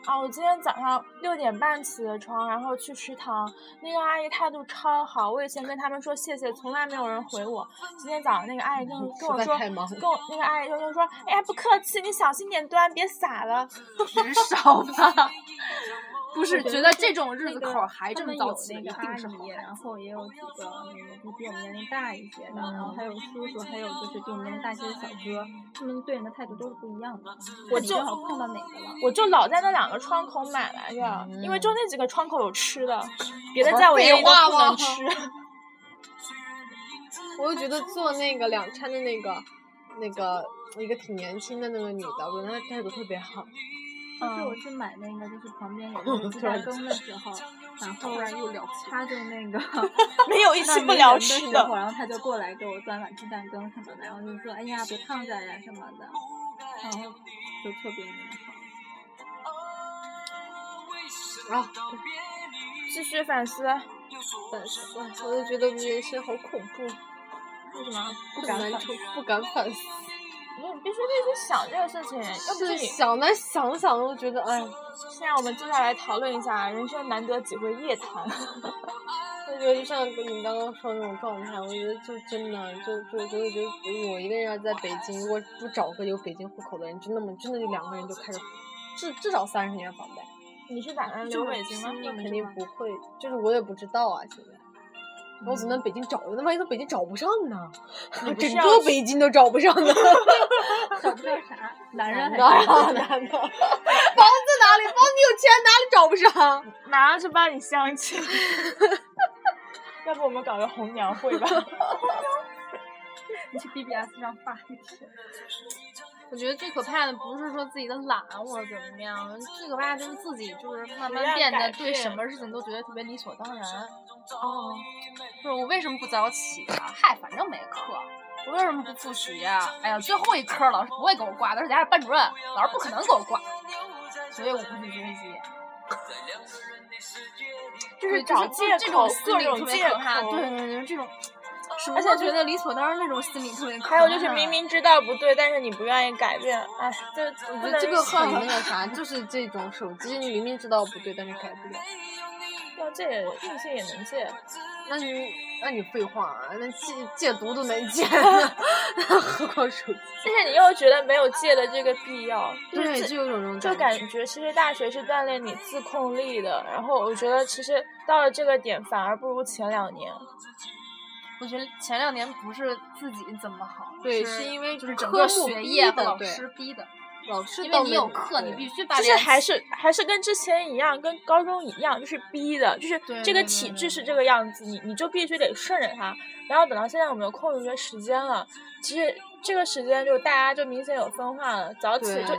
Speaker 1: 啊，我今天早上六点半起的床，然后去食堂，那个阿姨态度超好。我以前跟他们说谢谢，从来没有人回我。今天早上那个阿姨跟跟我说，跟我那个阿姨就跟说，哎呀不客气，你小心点端，别洒了。
Speaker 3: 人少吧？不是，觉得这种日子口还这么早起，
Speaker 4: 那个
Speaker 3: 定是好，
Speaker 4: 然后也有几个那个就比我们年龄大一些的，然后
Speaker 2: 嗯
Speaker 4: 还有叔叔，还有就是比我们年龄大一些的小哥，他们对人的态度都是不一样的。
Speaker 1: 我就
Speaker 4: 好碰到哪个了。
Speaker 1: 我就老在那两个窗口买来着，因为就那几个窗口有吃的，别的在我眼里都
Speaker 2: 废话吗
Speaker 1: 不能吃。
Speaker 2: 我就觉得做那个两餐的那个，那个一个挺年轻的那个女的，我觉得她态度特别好。
Speaker 4: 就是我去买那个，就是旁边有那个鸡蛋羹的时候，然后
Speaker 3: 突然又聊起
Speaker 4: 他 就那个
Speaker 1: 没有一起不聊吃的
Speaker 4: 时候，然后他就过来给我端碗鸡蛋羹什么的，然后就说哎呀别烫着呀什么的，然后就特别那个好。
Speaker 2: 啊，
Speaker 1: 继续反思，
Speaker 2: 反思，我就觉得人生好恐怖，
Speaker 1: 为什么？
Speaker 2: 不敢反不敢反思。
Speaker 1: 你必须得去想这个事情，要不是。
Speaker 2: 想来想想，都觉得哎，
Speaker 1: 现在我们坐下来讨论一下，人生难得几回夜谈。
Speaker 2: 我觉得就像你刚刚说的那种状态，我觉得就真的就就就就就我一个人要在北京，如果不找个有北京户口的人，真的么？真的就两个人就开始至至少三十年房贷。
Speaker 1: 你是打算留北京吗？
Speaker 2: 那肯定不会，就是我也不知道啊，现在。我只能北京找，那万一在北京找不上呢？整个北京都找不上呢。
Speaker 4: 找不上啥，男人还
Speaker 2: 男
Speaker 4: 是
Speaker 2: 的，男的，房子哪里？房子有钱哪里找不上？
Speaker 1: 马上去帮你相亲。要不我们搞个红娘会吧？
Speaker 4: 你去 BBS 上发一帖。
Speaker 3: 我觉得最可怕的不是说自己的懒或者怎么样，最可怕的就是自己就是慢慢变得对什么事情都觉得特别理所当然。
Speaker 1: 哦，
Speaker 3: 就是我为什么不早起啊？嗨，反正没课。我为什么不复习呀？哎呀，最后一科老师不会给我挂，而且还是班主任，老师不可能给我挂，所以我不去学习。
Speaker 1: 就是找借
Speaker 3: 口，
Speaker 1: 各种借
Speaker 3: 口，对对对，这种。而且觉得理所当然那种心理特别。
Speaker 1: 还有就是明明知道不对，但是你不愿意改变，哎，这我
Speaker 2: 觉得这个很那个啥，就是这种手机，你明明知道不对，但是改不了。
Speaker 1: 要戒，硬性也能借。
Speaker 2: 那你那你废话啊？那戒戒毒都能戒，何况手机？
Speaker 1: 但是你又觉得没有戒的这个必要。
Speaker 2: 对，就有种
Speaker 1: 就感觉，其实大学是锻炼你自控力的。然后我觉得，其实到了这个点，反而不如前两年。
Speaker 3: 我觉得前两年不是自己怎么好，
Speaker 2: 对，是因为
Speaker 3: 就是整个学业
Speaker 2: 和
Speaker 3: 老师逼的。
Speaker 2: 老师
Speaker 3: 因为你有课，你必须把。
Speaker 1: 就是还是还是跟之前一样，跟高中一样，就是逼的，就是这个体制是这个样子，你你就必须得顺着它。然后等到现在我们有空余的时间了，其实这个时间就大家就明显有分化了，早起就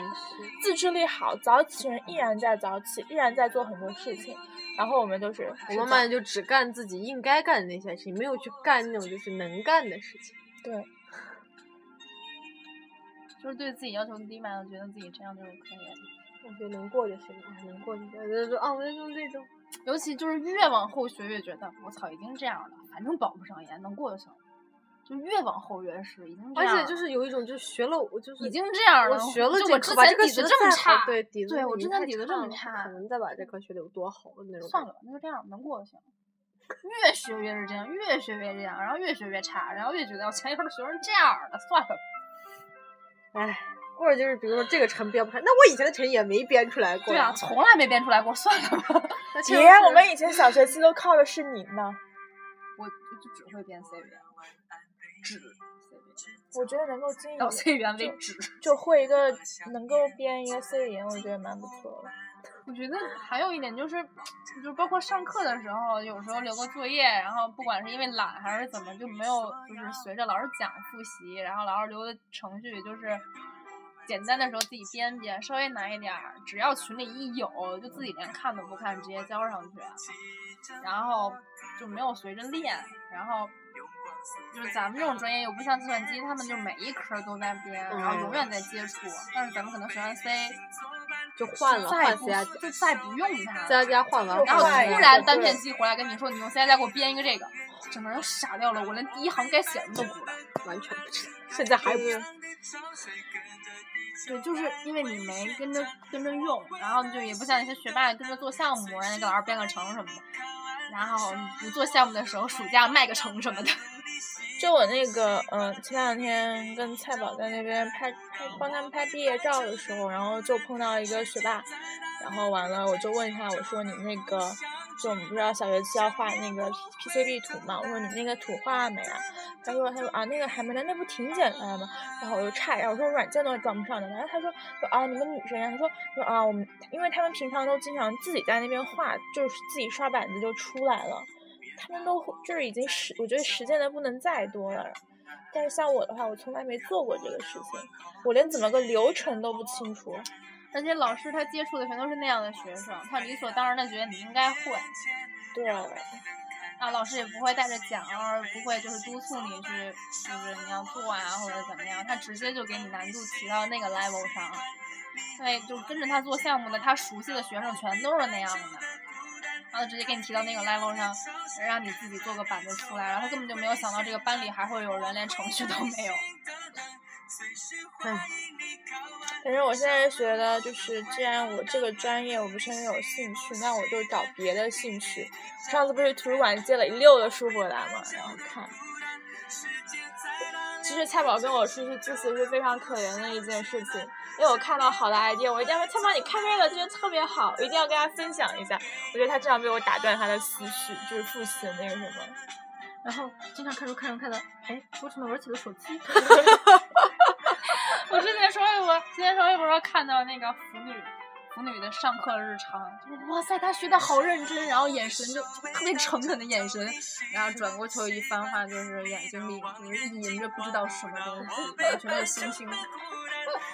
Speaker 1: 自制力好，早起人依然在早起，依然在做很多事情。然后我们就是，
Speaker 2: 我们慢就只干自己应该干的那些事情，没有去干那种就是能干的事情。
Speaker 1: 对。
Speaker 3: 就是对自己要求低嘛，觉得自己这样就是可以，
Speaker 2: 我觉得能过就行了，能过就行。就说啊，我就用这种，
Speaker 3: 尤其就是越往后学越觉得，我操，已经这样了，反正保不上研，能过就行。就越往后越是已经这样。
Speaker 2: 而且就是有一种，就是学了，我就是
Speaker 3: 已经这样了。
Speaker 2: 我学了
Speaker 3: 这个，
Speaker 2: 之前
Speaker 3: 底子这么差，
Speaker 2: 对底子，
Speaker 3: 对我之前底子这么差，
Speaker 2: 可能再把这科学的有多好的那种。
Speaker 3: 算了，那就这样，能过就行。越学越是这样，越学越这样，然后越学越差，然后越觉得我前一科都学成这样了，算了。
Speaker 2: 唉，或者就是比如说这个城编不出来，那我以前的成也没编出来过。
Speaker 3: 对啊，从来没编出来过，算了吧。
Speaker 1: 爷，我们以前小学期都靠的是你呢。
Speaker 3: 我就只会编 C 语言，只。
Speaker 1: 我觉得能够进
Speaker 3: 到 C 语言为止，
Speaker 1: 就会一个能够编一个 C 语言，我觉得蛮不错的。
Speaker 3: 我觉得还有一点就是，就包括上课的时候，有时候留个作业，然后不管是因为懒还是怎么，就没有就是随着老师讲复习，然后老师留的程序就是简单的时候自己编编，稍微难一点儿，只要群里一有，就自己连看都不看，直接交上去，然后就没有随着练，然后。就是咱们这种专业又不像计算机，他们就每一科都在编，然后永远在接触。但是咱们可能学完 C
Speaker 2: 就换了，
Speaker 3: 再不就再不用它。
Speaker 2: C 加加换完，
Speaker 3: 然后突然单片机回来跟你说，你用 C 加加给我编一个这个，整个人傻掉了。我连第一行该写什么都不知道，
Speaker 2: 完全不知道。现在还不
Speaker 3: 对，就是因为你没跟着跟着用，然后就也不像那些学霸跟着做项目，人家给老师编个程什么的。然后你不做项目的时候，暑假卖个程什么的。
Speaker 1: 就我那个，嗯，前两天跟蔡宝在那边拍拍帮他们拍毕业照的时候，然后就碰到一个学霸，然后完了我就问他，我说你那个，就我们不知道小学期要画那个 PCB 图嘛，我说你那个图画了没啊？他说他说啊那个还没呢，那不挺简单的吗？然后我就差一点，我说软件都装不上的。然后他说说啊你们女生呀，他说说啊我们，因为他们平常都经常自己在那边画，就是自己刷板子就出来了。他们都就是已经实，我觉得实践的不能再多了。但是像我的话，我从来没做过这个事情，我连怎么个流程都不清楚。
Speaker 3: 而且老师他接触的全都是那样的学生，他理所当然的觉得你应该会。
Speaker 1: 对。
Speaker 3: 啊，老师也不会带着讲，不会就是督促你去，就是你要做啊或者怎么样，他直接就给你难度提到那个 level 上。对，就跟着他做项目的，他熟悉的学生全都是那样的。然后直接给你提到那个 level 上，让你自己做个板子出来，然后他根本就没有想到这个班里还会有人连程序都没有。
Speaker 1: 唉，反正我现在觉得，就是既然我这个专业我不是很有兴趣，那我就找别的兴趣。上次不是图书馆借了一溜的书回来嘛，然后看。其实蔡宝跟我出去自习是非常可怜的一件事情，因为我看到好的 idea，我一定要说菜宝你看这个，觉得特别好，我一定要跟他分享一下。我觉得他这样被我打断他的思绪，就是复习的那个什么。
Speaker 3: 然后经常看书看着看着，哎，我怎么玩起了手机？我之前刷微博，今天刷微博看到那个腐女。腐女的上课日常，哇塞，她学的好认真，然后眼神就特别诚恳的眼神，然后转过头一番话，就是眼睛里就是隐着不知道什么东西，完全是星星。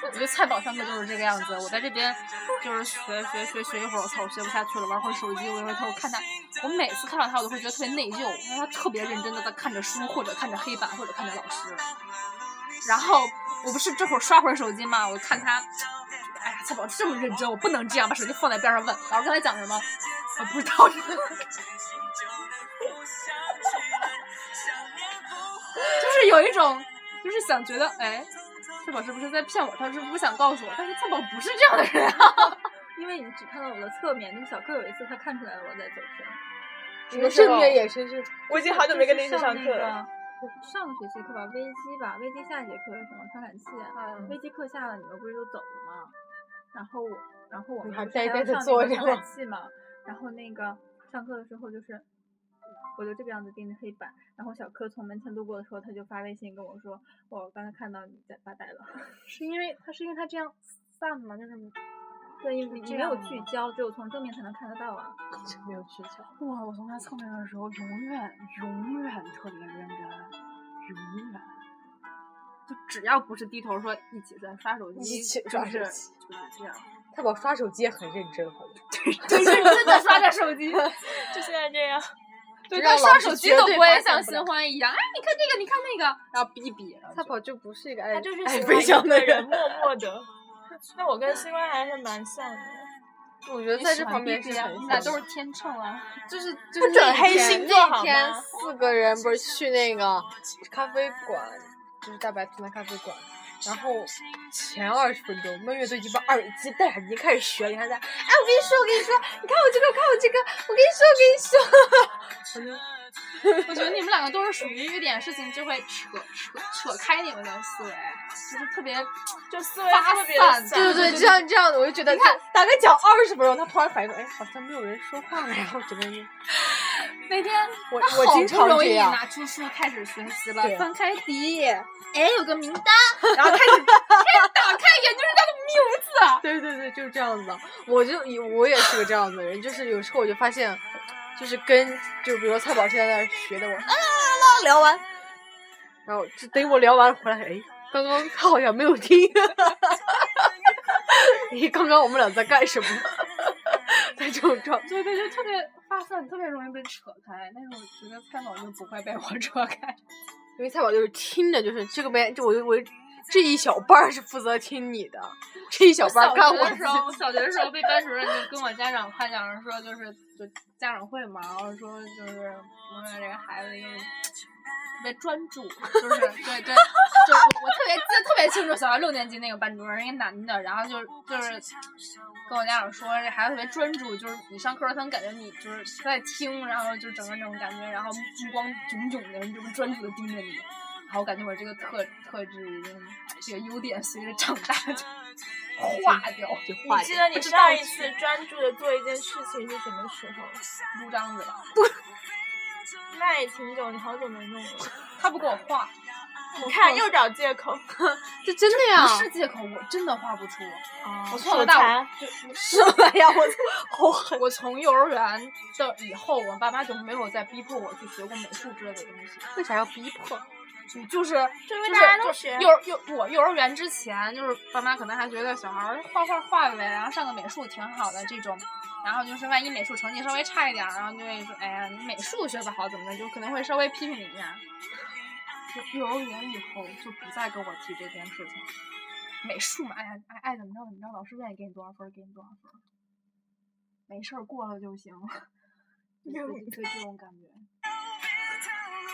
Speaker 3: 我觉得菜宝上课就是这个样子。我在这边就是学学学学一会儿，我操，我学不下去了，玩会儿手机，我一回头看他。我每次看到他，我都会觉得特别内疚，因为他特别认真的在看着书，或者看着黑板，或者看着老师。然后我不是这会儿刷会儿手机嘛，我看他，哎呀，菜宝这么认真，我不能这样，把手机放在边上问老师刚才讲什么，我不知道。就是有一种，就是想觉得，哎，菜宝是不是在骗我？他是不想告诉我，但是蔡宝不是这样的人啊。
Speaker 4: 因为你只看到我的侧面，那个小哥有一次他看出来了我在走神。
Speaker 2: 你的正面眼神是，
Speaker 1: 我已经好久没跟林子上课了。
Speaker 4: 上个学期课吧，危机吧，危机下一节课是什么？传感器。
Speaker 3: 嗯
Speaker 4: 危机课下了，你们不是都走了吗？然后，然后我们
Speaker 2: 你还
Speaker 4: 要
Speaker 2: 呆呆地
Speaker 4: 上那个传
Speaker 2: 坐着吗
Speaker 4: 感器嘛？然后那个上课的时候就是，我就这个样子盯着黑板，然后小柯从门前路过的时候，他就发微信跟我说，我刚才看到你在发呆了。
Speaker 3: 是因为他是因为他这样散吗？就是
Speaker 4: 对，因为你没有聚焦，只有从正面才能看得到啊。
Speaker 2: 没有聚焦。
Speaker 3: 哇！我从他侧面的时候，永远永远特别认真，永远。就只要不是低头说一起在刷手机，
Speaker 2: 一起
Speaker 3: 就是
Speaker 2: 刷手机
Speaker 3: 就是这样，
Speaker 2: 太宝刷手机也很认真，好吗？
Speaker 3: 就认真的刷着手机。
Speaker 1: 就现在这样。
Speaker 3: 对，
Speaker 2: 让老师
Speaker 3: 他刷手机都不会像新欢一样，哎，你看这个，你看那个，然后比一比，然后就
Speaker 2: 太宝就不是一个爱
Speaker 1: 他就是
Speaker 2: 爱分享的
Speaker 1: 人，默默的。那我跟新欢还是蛮像的。
Speaker 2: 我觉得在这旁边是很像的。
Speaker 3: 都是天秤啊。
Speaker 2: 就是就是
Speaker 1: 准
Speaker 2: 那天
Speaker 1: 黑星座好
Speaker 2: 那天
Speaker 1: 吗
Speaker 2: 四个人不是去那个咖啡馆，就是大白兔的咖啡馆。然后前二十分钟，闷月都已经把耳机戴上，已经开始学。你看在，哎，我跟你说，我跟你说，你看我这个，看我这个，我跟你说，我跟你说。
Speaker 3: 我 觉得你们两个都是属于一点事情就会扯扯扯开你们的思维，就是特别
Speaker 1: 就思维
Speaker 3: 发
Speaker 1: 特别
Speaker 3: 散
Speaker 1: 散
Speaker 2: 对对对，就像这样的，我就觉得
Speaker 3: 你看
Speaker 2: 大概讲二十分钟，他突然反应过来，哎，好像没有人说话了，然后整个人就
Speaker 3: 那天
Speaker 2: 我我经常
Speaker 3: 容易
Speaker 2: 这样
Speaker 3: 拿出书开始学习了，翻开第一页，哎，有个名单，然后开始 开始打开一眼就是他的名字。
Speaker 2: 对对对，就是这样子的。我就我也是个这样子的人，就是有时候我就发现，就是跟就比如说蔡宝现在在那儿学的我，啊啦啦啦聊完，然后就等我聊完回来，哎，刚刚他好像没有听，哎，刚刚我们俩在干什么？在这种状态，
Speaker 3: 对对，就特别发散，特别容易被扯开。但是我觉得蔡宝就不会被我 扯开。
Speaker 2: 因为蔡宝就是听着，就是这个没，就我就我这一小半儿是负责听你的，这一小半儿
Speaker 3: 小
Speaker 2: 干我
Speaker 3: 学的时候，小学的时候被班主任就跟我家长夸奖着说，就是就家长会嘛，然后说就是我们这个孩子因为特别专注，就是对对，就我我特别记得特别清楚，小学六年级那个班主任，一个男的，然后就就是跟我家长说这孩子特别专注，就是你上课他能感觉你就是在听，然后就整个那种感觉，然后目光炯炯的，就是专注的盯着你。然后我感觉我这个特特质已经这个优点随着长大就 化掉，
Speaker 2: 就化
Speaker 1: 你记得你上一次专注的做一件事情是什么时候？
Speaker 3: 撸章子吧。
Speaker 1: 那也挺久，你好久没弄了。
Speaker 3: 他不给我画，
Speaker 1: 你看又找借口。
Speaker 2: 这真的呀
Speaker 3: 不？是借口，我真的画不出。
Speaker 1: 我
Speaker 3: 我从小到大，就
Speaker 2: 什么呀？我好狠！
Speaker 3: 我从幼儿园的以后，我爸妈就没有再逼迫我去学过美术之类的东西。
Speaker 2: 为啥要逼迫？
Speaker 3: 就是就是
Speaker 1: 就因为大家都学
Speaker 3: 幼儿幼我幼儿园之前，就是爸妈可能还觉得小孩儿画画画呗，然后上个美术挺好的这种，然后就是万一美术成绩稍微差一点儿，然后就会说，哎呀，你美术学不好怎么的，就可能会稍微批评你一下。就幼儿园以后就不再跟我提这件事情。美术嘛，哎呀，爱爱怎么着怎么着，老师愿意给你多少分儿给你多少分儿，没事儿过了就行。就就就这种感觉。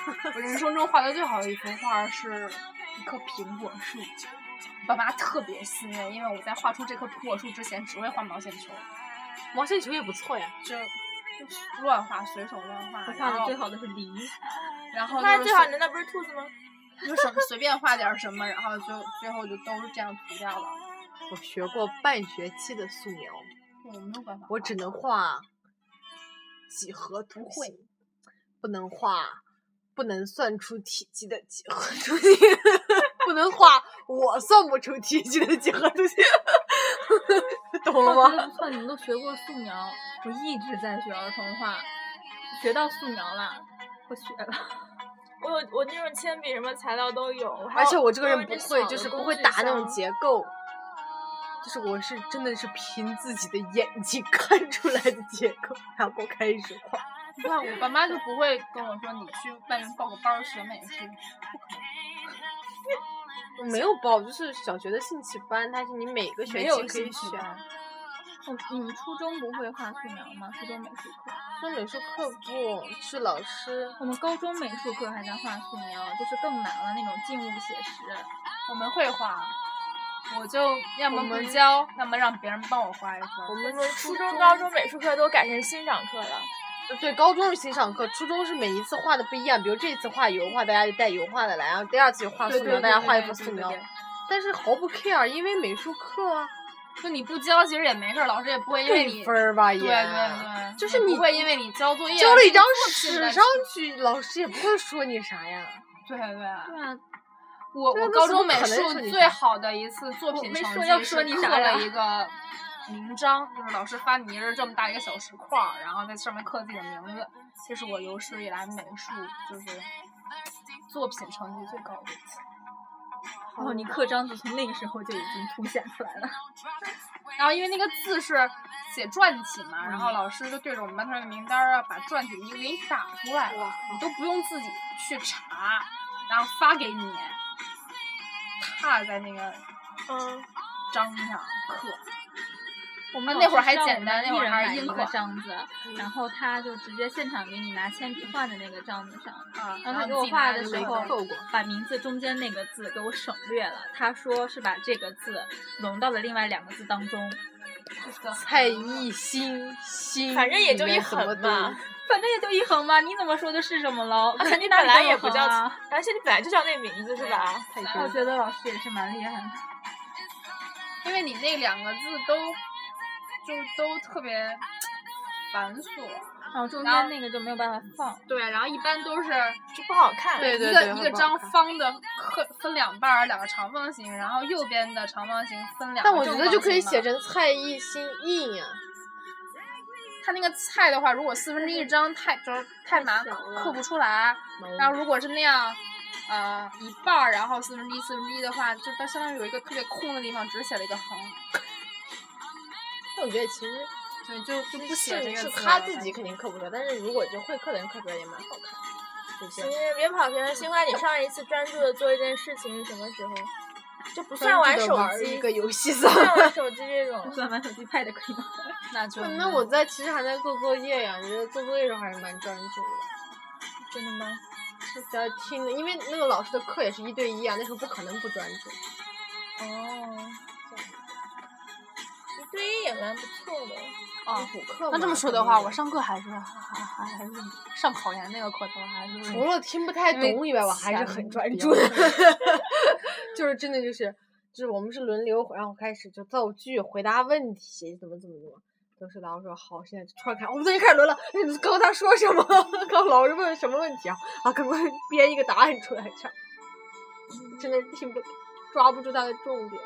Speaker 3: 我人生中画的最好的一幅画是一棵苹果树，爸妈特别欣慰，因为我在画出这棵苹果树之前只会画毛线球，
Speaker 2: 毛线球也不错呀。
Speaker 3: 就就乱画，随手乱画，
Speaker 4: 我画的最好的是梨，
Speaker 3: 然后
Speaker 1: 那最好的那不是兔子吗？
Speaker 3: 就什么随便画点什么，然后就最后就都是这样涂掉了。
Speaker 2: 我学过半学期的素描，
Speaker 3: 我没有办法，
Speaker 2: 我只能画几何图形，不能画，不能算出体积的几何图形，不能画我算不出体积的几何图形，懂了吗？
Speaker 4: 我觉得不错，你们都学过素描，我一直在学儿童画，学到素描了，我学了。
Speaker 1: 我有我那种铅笔什么材料都有，
Speaker 2: 而且我这个人不会，就是不会打那种结构，就是我是真的是凭自己的眼睛看出来的结构，然后开始画。
Speaker 3: 你看我爸妈就不会跟我说你去外面报个班学美术，
Speaker 2: 我 没有报，就是小学的兴趣班，但是你每个学期可以选。
Speaker 4: 你们初中不会画素描吗？初中美术课。
Speaker 2: 那美术课不是老师，
Speaker 4: 我们高中美术课还在画素描，就是更难了那种静物写实。
Speaker 3: 我们会画，我就要么不
Speaker 2: 我们
Speaker 3: 教，要么让别人帮我画一份儿。
Speaker 2: 我们
Speaker 1: 我们初中、高中美术课都改成欣赏课了。
Speaker 2: 对高中是欣赏课，初中是每一次画的不一样，比如这次画油画，大家就带油画的来，然后第二次画素描，大家画一幅素描。但是毫不 care，因为美术课
Speaker 3: 就你不交，其实也没事，老师也不会因为你
Speaker 2: 分儿吧也。
Speaker 3: 对对对，
Speaker 2: 就是你
Speaker 3: 不会因为你交作业
Speaker 2: 交了一张
Speaker 3: 纸
Speaker 2: 纸上去，老师也不会说你啥呀。
Speaker 3: 对对。
Speaker 4: 对啊，
Speaker 3: 我我高中美术最好的一次作品
Speaker 4: 没
Speaker 3: 成绩
Speaker 4: 说要说
Speaker 3: 是刻了
Speaker 4: 你啥呀
Speaker 3: 一个名章，就是老师发你一人这么大一个小石块儿，然后在上面刻自己的名字，这是我有史以来美术就是作品成绩最高的一次。
Speaker 4: 然后你刻章子从那个时候就已经凸显出来了。
Speaker 3: 然后因为那个字是写篆体嘛，然后老师就对着我们班同学的名单儿啊，把篆体一个给你打出来了，你都不用自己去查，然后发给你，踏在那个
Speaker 1: 嗯，
Speaker 3: 章上刻。
Speaker 4: 我们
Speaker 3: 那会儿还简单那会儿还
Speaker 4: 一人一个
Speaker 3: 是硬核
Speaker 4: 章子，然后他就直接现场给你拿铅笔画在那个章子上。
Speaker 3: 啊，
Speaker 4: 然后他给我画的时候，把名字中间那个字给我省略了。他说是把这个字融到了另外两个字当中，
Speaker 2: 蔡艺兴兴，
Speaker 1: 反正也就一横嘛。
Speaker 4: 反正也就一横嘛，你怎么说就是什么喽？
Speaker 1: 而且你本来也不叫而且你本来就叫那名字是吧？
Speaker 4: 我觉得老师也是蛮厉害的。
Speaker 3: 因为你那两个字都就都特别繁琐，
Speaker 4: 然后中间那个就没有办法放。
Speaker 3: 对，然后一般都是
Speaker 1: 就不好看。
Speaker 2: 对对对
Speaker 3: 一个一个张方的刻分两半儿，两个长方形，然后右边的长方形分两个
Speaker 2: 但我觉得就可以写成蔡艺新印呀。
Speaker 3: 它那个菜的话，如果四分之一张太就是太麻
Speaker 2: 小了
Speaker 3: 刻不出来，然后如果是那样，呃一半儿，然后四分之一四分之一的话，就它相当于有一个特别空的地方，只写了一个横，
Speaker 2: 但我觉得其实
Speaker 3: 对，就就不写这个
Speaker 2: 是他自己肯定刻不出来，但是如果就会刻的人刻出来也蛮好看。就这
Speaker 1: 行
Speaker 2: 样，，
Speaker 1: 别跑偏了。新花，你上一次专注的做一件事情是什么时候？就不算玩手机，
Speaker 2: 一个游戏。
Speaker 1: 算玩手机这种。
Speaker 4: 算玩手机 pad 可以吗？
Speaker 3: 那就
Speaker 2: 那我在其实还在做作业呀，我觉得做作业的时候还是蛮专注的。
Speaker 1: 真的吗？
Speaker 2: 是在听的，因为那个老师的课也是一对一啊，那时候不可能不专注。
Speaker 1: 哦，一对一也蛮不错的。
Speaker 3: 啊。
Speaker 2: 补课。
Speaker 3: 那这么说的话，我上课还是还还还还是上考研那个课程还是
Speaker 2: 除了听不太懂以外，我还是很专注的。就是真的就是就是我们是轮流，然后开始就造句、回答问题，怎么怎么怎么。都是老师说好，现在就突然看，我们最近开始轮了。嗯刚刚他说什么？刚 刚老师问什么问题啊？啊，赶快编一个答案出来，这样真的听不抓不住他的重点。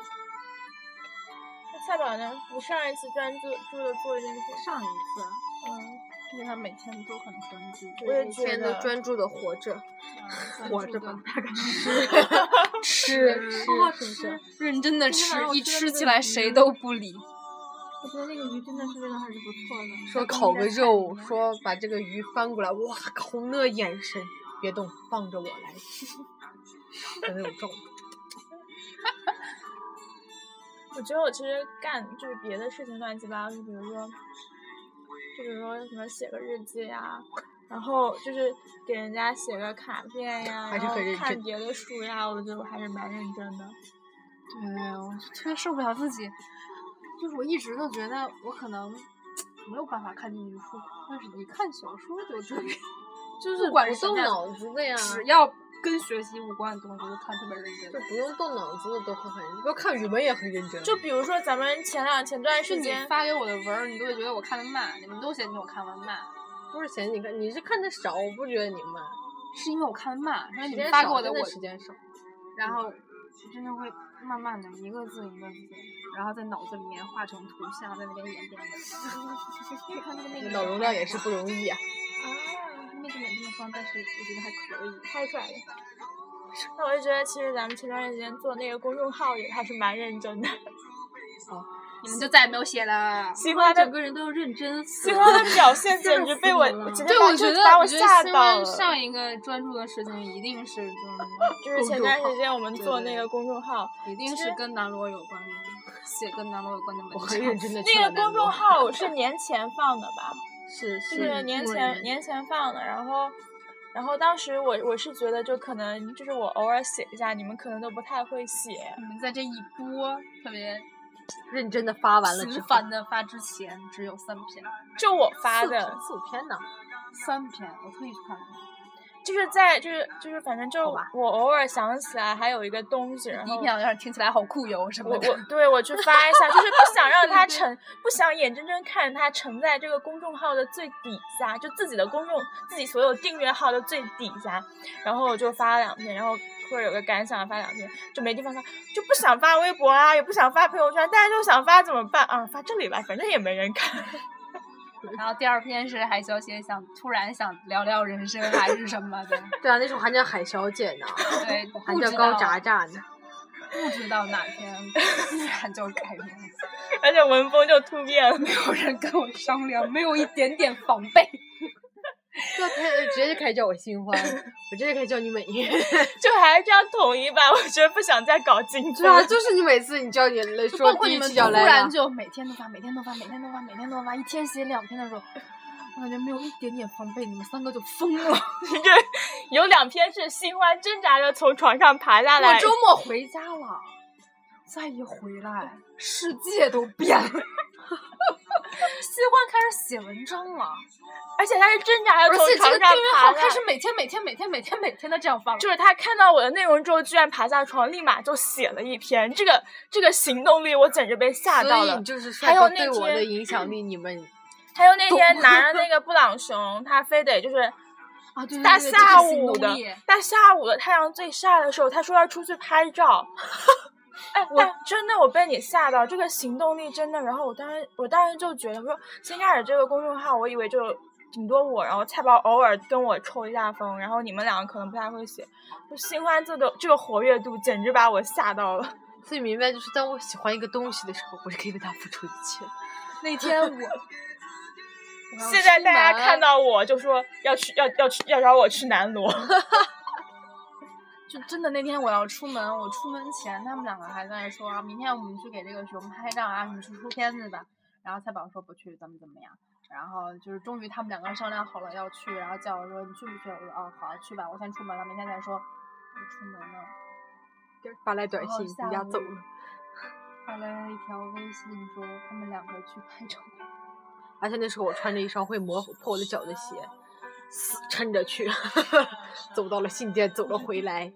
Speaker 1: 那菜宝呢？你上一次专注注的做一件事，
Speaker 4: 上一次，
Speaker 1: 嗯，
Speaker 3: 因为他每天都很专注。
Speaker 1: 我也
Speaker 2: 每天都
Speaker 1: 得
Speaker 2: 专注的活着，活着吧，大概
Speaker 3: 吃
Speaker 2: 吃吃
Speaker 4: 好好
Speaker 2: 是不是？
Speaker 3: 认真的吃
Speaker 4: 今天晚上，我
Speaker 3: 一
Speaker 4: 吃
Speaker 3: 起来
Speaker 4: 鱼
Speaker 3: 谁都不理。
Speaker 4: 我觉得那个鱼真的是味道还是不错的。
Speaker 2: 说烤个肉，说把这个鱼翻过来，哇靠，那眼神，别动，放着我来，的那种状态。
Speaker 1: 我觉得我其实干就是别的事情乱七八糟，就比如说，就比如说什么写个日记呀、然后就是给人家写个卡片呀，然后看别的书呀，我觉得我还是蛮认真的。
Speaker 3: 对，我就特别受不了自己，就是我一直都觉得我可能没有办法看进去书，但是一看小说就特别，
Speaker 2: 就是
Speaker 3: 不
Speaker 2: 动脑子的呀，
Speaker 3: 只要跟学习无关的东西，我就看特别认真
Speaker 2: 就。不用动脑子的都会很，不要看语文也很认真。
Speaker 1: 就比如说咱们前两前段时间，
Speaker 3: 发给我的文儿，你都会觉得我看的慢，你们都嫌弃我看文慢，
Speaker 2: 不是嫌你看，你是看的少，我不觉得你慢，
Speaker 3: 是因为我看的慢，因为你发给我我
Speaker 2: 时间少。
Speaker 3: 然后真的会慢慢的一个字一个字，然后在脑子里面画成图像，在那边演变。
Speaker 4: 因为它那个那个
Speaker 2: 脑容量也是不容易啊。
Speaker 1: 啊，
Speaker 4: 那个没这么方，但是我觉得还可以。
Speaker 1: 拍出来的。那我就觉得，其实咱们前段时间做那个公众号也还是蛮认真的。
Speaker 3: 你们就再也没有写了。
Speaker 1: 新欢的
Speaker 4: 整个人都要认真死
Speaker 1: 新欢的表现简直被我，
Speaker 3: 对，我觉得，
Speaker 1: 把
Speaker 3: 我
Speaker 1: 吓到了。
Speaker 3: 上一个专注的事情一定是就是
Speaker 1: 就是前段时间我们做那个公众号，
Speaker 3: 一定是跟南锣有关的，写跟南锣有关的
Speaker 2: 我
Speaker 3: 文章。
Speaker 2: 很认真的
Speaker 1: 那个公众号是年前放的吧？
Speaker 2: 是
Speaker 1: 是年前年前放的，然后。然后当时我我是觉得，就可能就是我偶尔写一下，你们可能都不太会写。
Speaker 3: 你们在这一波特别
Speaker 2: 认真的发完了之
Speaker 3: 频，繁的发之前，只有三篇，
Speaker 1: 就我发的，
Speaker 2: 四五篇呢，
Speaker 3: 三篇，我特意去看了。
Speaker 1: 就是在就是就是反正就我偶尔想起来还有一个东西，然后
Speaker 3: 第一篇好像听起来好酷哟什么的。
Speaker 1: 我我对我去发一下，就是不想让它沉，不想眼睁睁看着它沉在这个公众号的最底下，就自己的公众自己所有订阅号的最底下，然后我就发了两篇，然后或者有个感想发两篇，就没地方发，就不想发微博啊，也不想发朋友圈，大家就想发怎么办啊？发这里吧，反正也没人看。
Speaker 3: 然后第二篇是海小姐想突然想聊聊人生还是什么的，
Speaker 2: 对啊，那时候还叫海小姐呢，
Speaker 3: 对，
Speaker 2: 还叫高
Speaker 3: 不知道
Speaker 2: 渣渣呢。
Speaker 3: 不知道哪天突然就改名字，
Speaker 1: 而且文风就突变了，
Speaker 3: 没有人跟我商量，没有一点点防备。
Speaker 2: 对啊，开直接就开始叫我新欢，我直接开始叫你美艳。
Speaker 1: 就还是这样统一吧。我觉得不想再搞竞
Speaker 2: 对啊，就是你每次你叫你 来说第一
Speaker 3: 包括你们突
Speaker 2: 期叫来了，
Speaker 3: 然就每天都发，每天都发，每天都发，每天都发，一天写两篇的时候，我感觉没有一点点防备，你们三个就疯了。
Speaker 1: 这有两篇是新欢挣扎着从床上爬下来，
Speaker 3: 我周末回家了，再一回来，世界都变了。新欢开始写文章了，
Speaker 1: 而且他是挣扎着
Speaker 3: 而
Speaker 1: 从床上
Speaker 3: 且这个订阅开始每天每天每天每天每天的这样发。
Speaker 1: 就是他看到我的内容之后，居然爬下床，立马就写了一篇。这个这个行动力，我简直被吓到了还有那
Speaker 2: 帅哥对我的
Speaker 1: 天
Speaker 2: 影响力，你们
Speaker 1: 还有那天拿着那个布朗熊，他非得就是
Speaker 3: 啊，对对
Speaker 1: 大，下午的大下午的太阳最晒的时候，他说要出去拍照。哎，我真的我被你吓到，这个行动力真的。然后我当时我当时就觉得说，先开始这个公众号，我以为就顶多我，然后菜包偶尔跟我抽一下风，然后你们两个可能不太会写。就新欢这个这个活跃度，简直把我吓到了。
Speaker 2: 所以明白，就是当我喜欢一个东西的时候，我是可以为它付出一切。
Speaker 3: 那天我，
Speaker 1: 现在
Speaker 3: 出
Speaker 1: 大家看到我就说要去要要去要找我去南锣，
Speaker 3: 就真的那天我要出门，我出门前他们两个还在说，啊，明天我们去给这个熊拍照啊，你去出片子吧。然后菜宝说不去，怎么怎么样。然后就是终于他们两个人商量好了要去，然后叫我说你去不去？我说哦好去吧，我先出门了，明天再说。我出门了，
Speaker 2: 发来短信，
Speaker 3: 下午
Speaker 2: 人家走了。
Speaker 3: 发了一条微信说他们两个去拍照。
Speaker 2: 而且那时候我穿着一双会磨破我的脚的鞋，死撑着去，走到了信店，走了回来。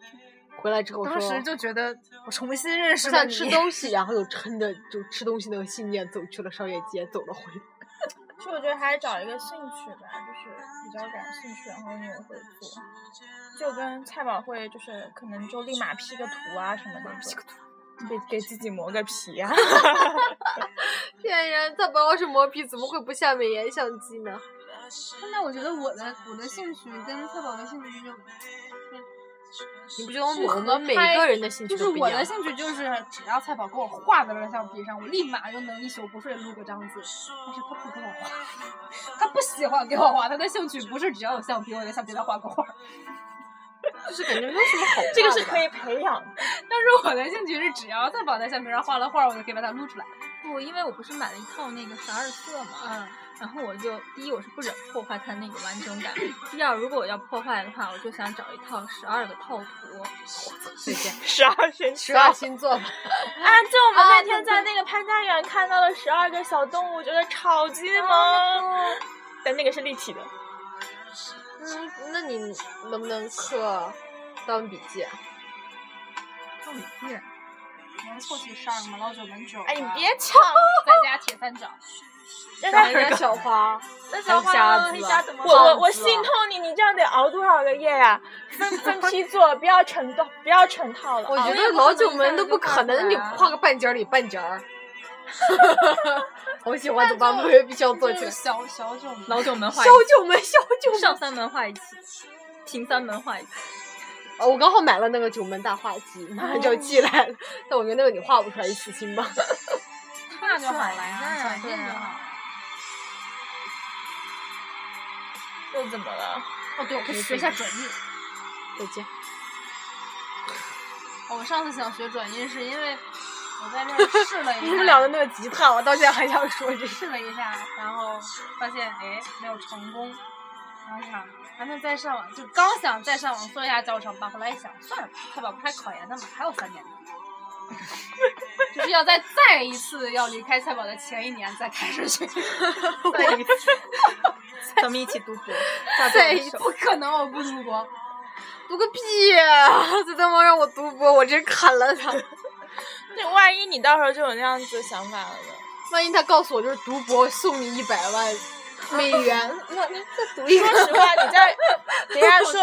Speaker 2: 回来之后说，
Speaker 3: 当时就觉得我重新认识了你。
Speaker 2: 吃东西，然后又撑着就吃东西那个信念走去了商业街，走了回来。
Speaker 1: 其实我觉得还是找一个兴趣吧，就是比较感兴趣，然后你也会做，就跟菜宝会就是可能就立马 P 个图啊什么的，P 个图，给给自己磨个皮啊。
Speaker 2: 骗人！他不要是磨皮，怎么会不下美颜相机呢？
Speaker 3: 那我觉得我的我的兴趣跟蔡宝的兴趣就
Speaker 2: 你不觉得我们每
Speaker 3: 拍
Speaker 2: 个人的兴趣
Speaker 3: 就是我的？兴趣就是，只要菜宝给我画在了橡皮上，我立马就能一宿不睡录个章子。但是他不给我画，他不喜欢给我画，他的兴趣不是只要有橡皮，我在橡皮上画个画。
Speaker 2: 就是感觉没有什么好
Speaker 1: 这个是。可以培养的。
Speaker 3: 但是我的兴趣是，只要菜宝在橡皮上画了画，我就可以把它录出来。
Speaker 4: 不，因为我不是买了一套那个十二色嘛，
Speaker 3: 嗯，
Speaker 4: 然后我就第一我是不忍破坏它那个完整感，第二如果我要破坏的话，我就想找一套十二个套图。
Speaker 2: 随便。
Speaker 1: 十二生
Speaker 2: 十二星座吧，
Speaker 1: 啊！就我们那天在那个潘家园看到了十二个小动物，觉得超级萌。但那个是立体的，
Speaker 2: 嗯，那你能不能刻当笔记？啊
Speaker 3: 做笔记。能凑齐十二个吗？老九门九。
Speaker 1: 哎，你别抢，
Speaker 3: 再加铁三角。
Speaker 1: 让他
Speaker 2: 人家小花，
Speaker 1: 那 小花
Speaker 2: 瞎子
Speaker 1: 黑瞎怎么？
Speaker 2: 胖
Speaker 1: 我我我心痛你，你这样得熬多少个夜呀、分 分批做，不要成套，不要成套了。
Speaker 2: 我
Speaker 1: 啊
Speaker 2: 觉得老九门都不可能，你画个半截儿里半截儿。我喜欢怎么办？我也必须要做起来。
Speaker 3: 小小九门。
Speaker 4: 老九门画
Speaker 2: 小九门，小九门。
Speaker 4: 上三门画一起，平三门画一起。
Speaker 2: 哦，我刚好买了那个九门大画机，马上就要寄来了。但我觉得那个你画不出来，一次性吧。
Speaker 3: 话就好了
Speaker 2: 转
Speaker 3: 呀，
Speaker 2: 一下
Speaker 3: 转
Speaker 2: 对啊
Speaker 3: 进就好。
Speaker 1: 又怎么了？
Speaker 3: 哦，对，我可以学一下转音。
Speaker 2: 再见。
Speaker 3: 哦我上次想学转音是因为我在这儿 试了一下，
Speaker 2: 你们俩的那个吉他，我到现在还想说。
Speaker 3: 试了一下，然后发现哎没有成功，然后想还能再上网，就刚想再上网搜一下教程吧，后来一想算了吧，菜宝不还考研呢嘛，还有三年呢。就是要在再一次要离开菜宝的前一年再开始学，
Speaker 4: 再一次，咱们一起读博，
Speaker 2: 再一次
Speaker 3: 不可能我不读博。
Speaker 2: 读个屁！这他妈让我读博，我真砍了他。
Speaker 1: 那万一你到时候就有那样子的想法了呢？
Speaker 2: 万一他告诉我就是读博送你一百万 美元，我那再读一个。
Speaker 1: 说实话，你在 人家说，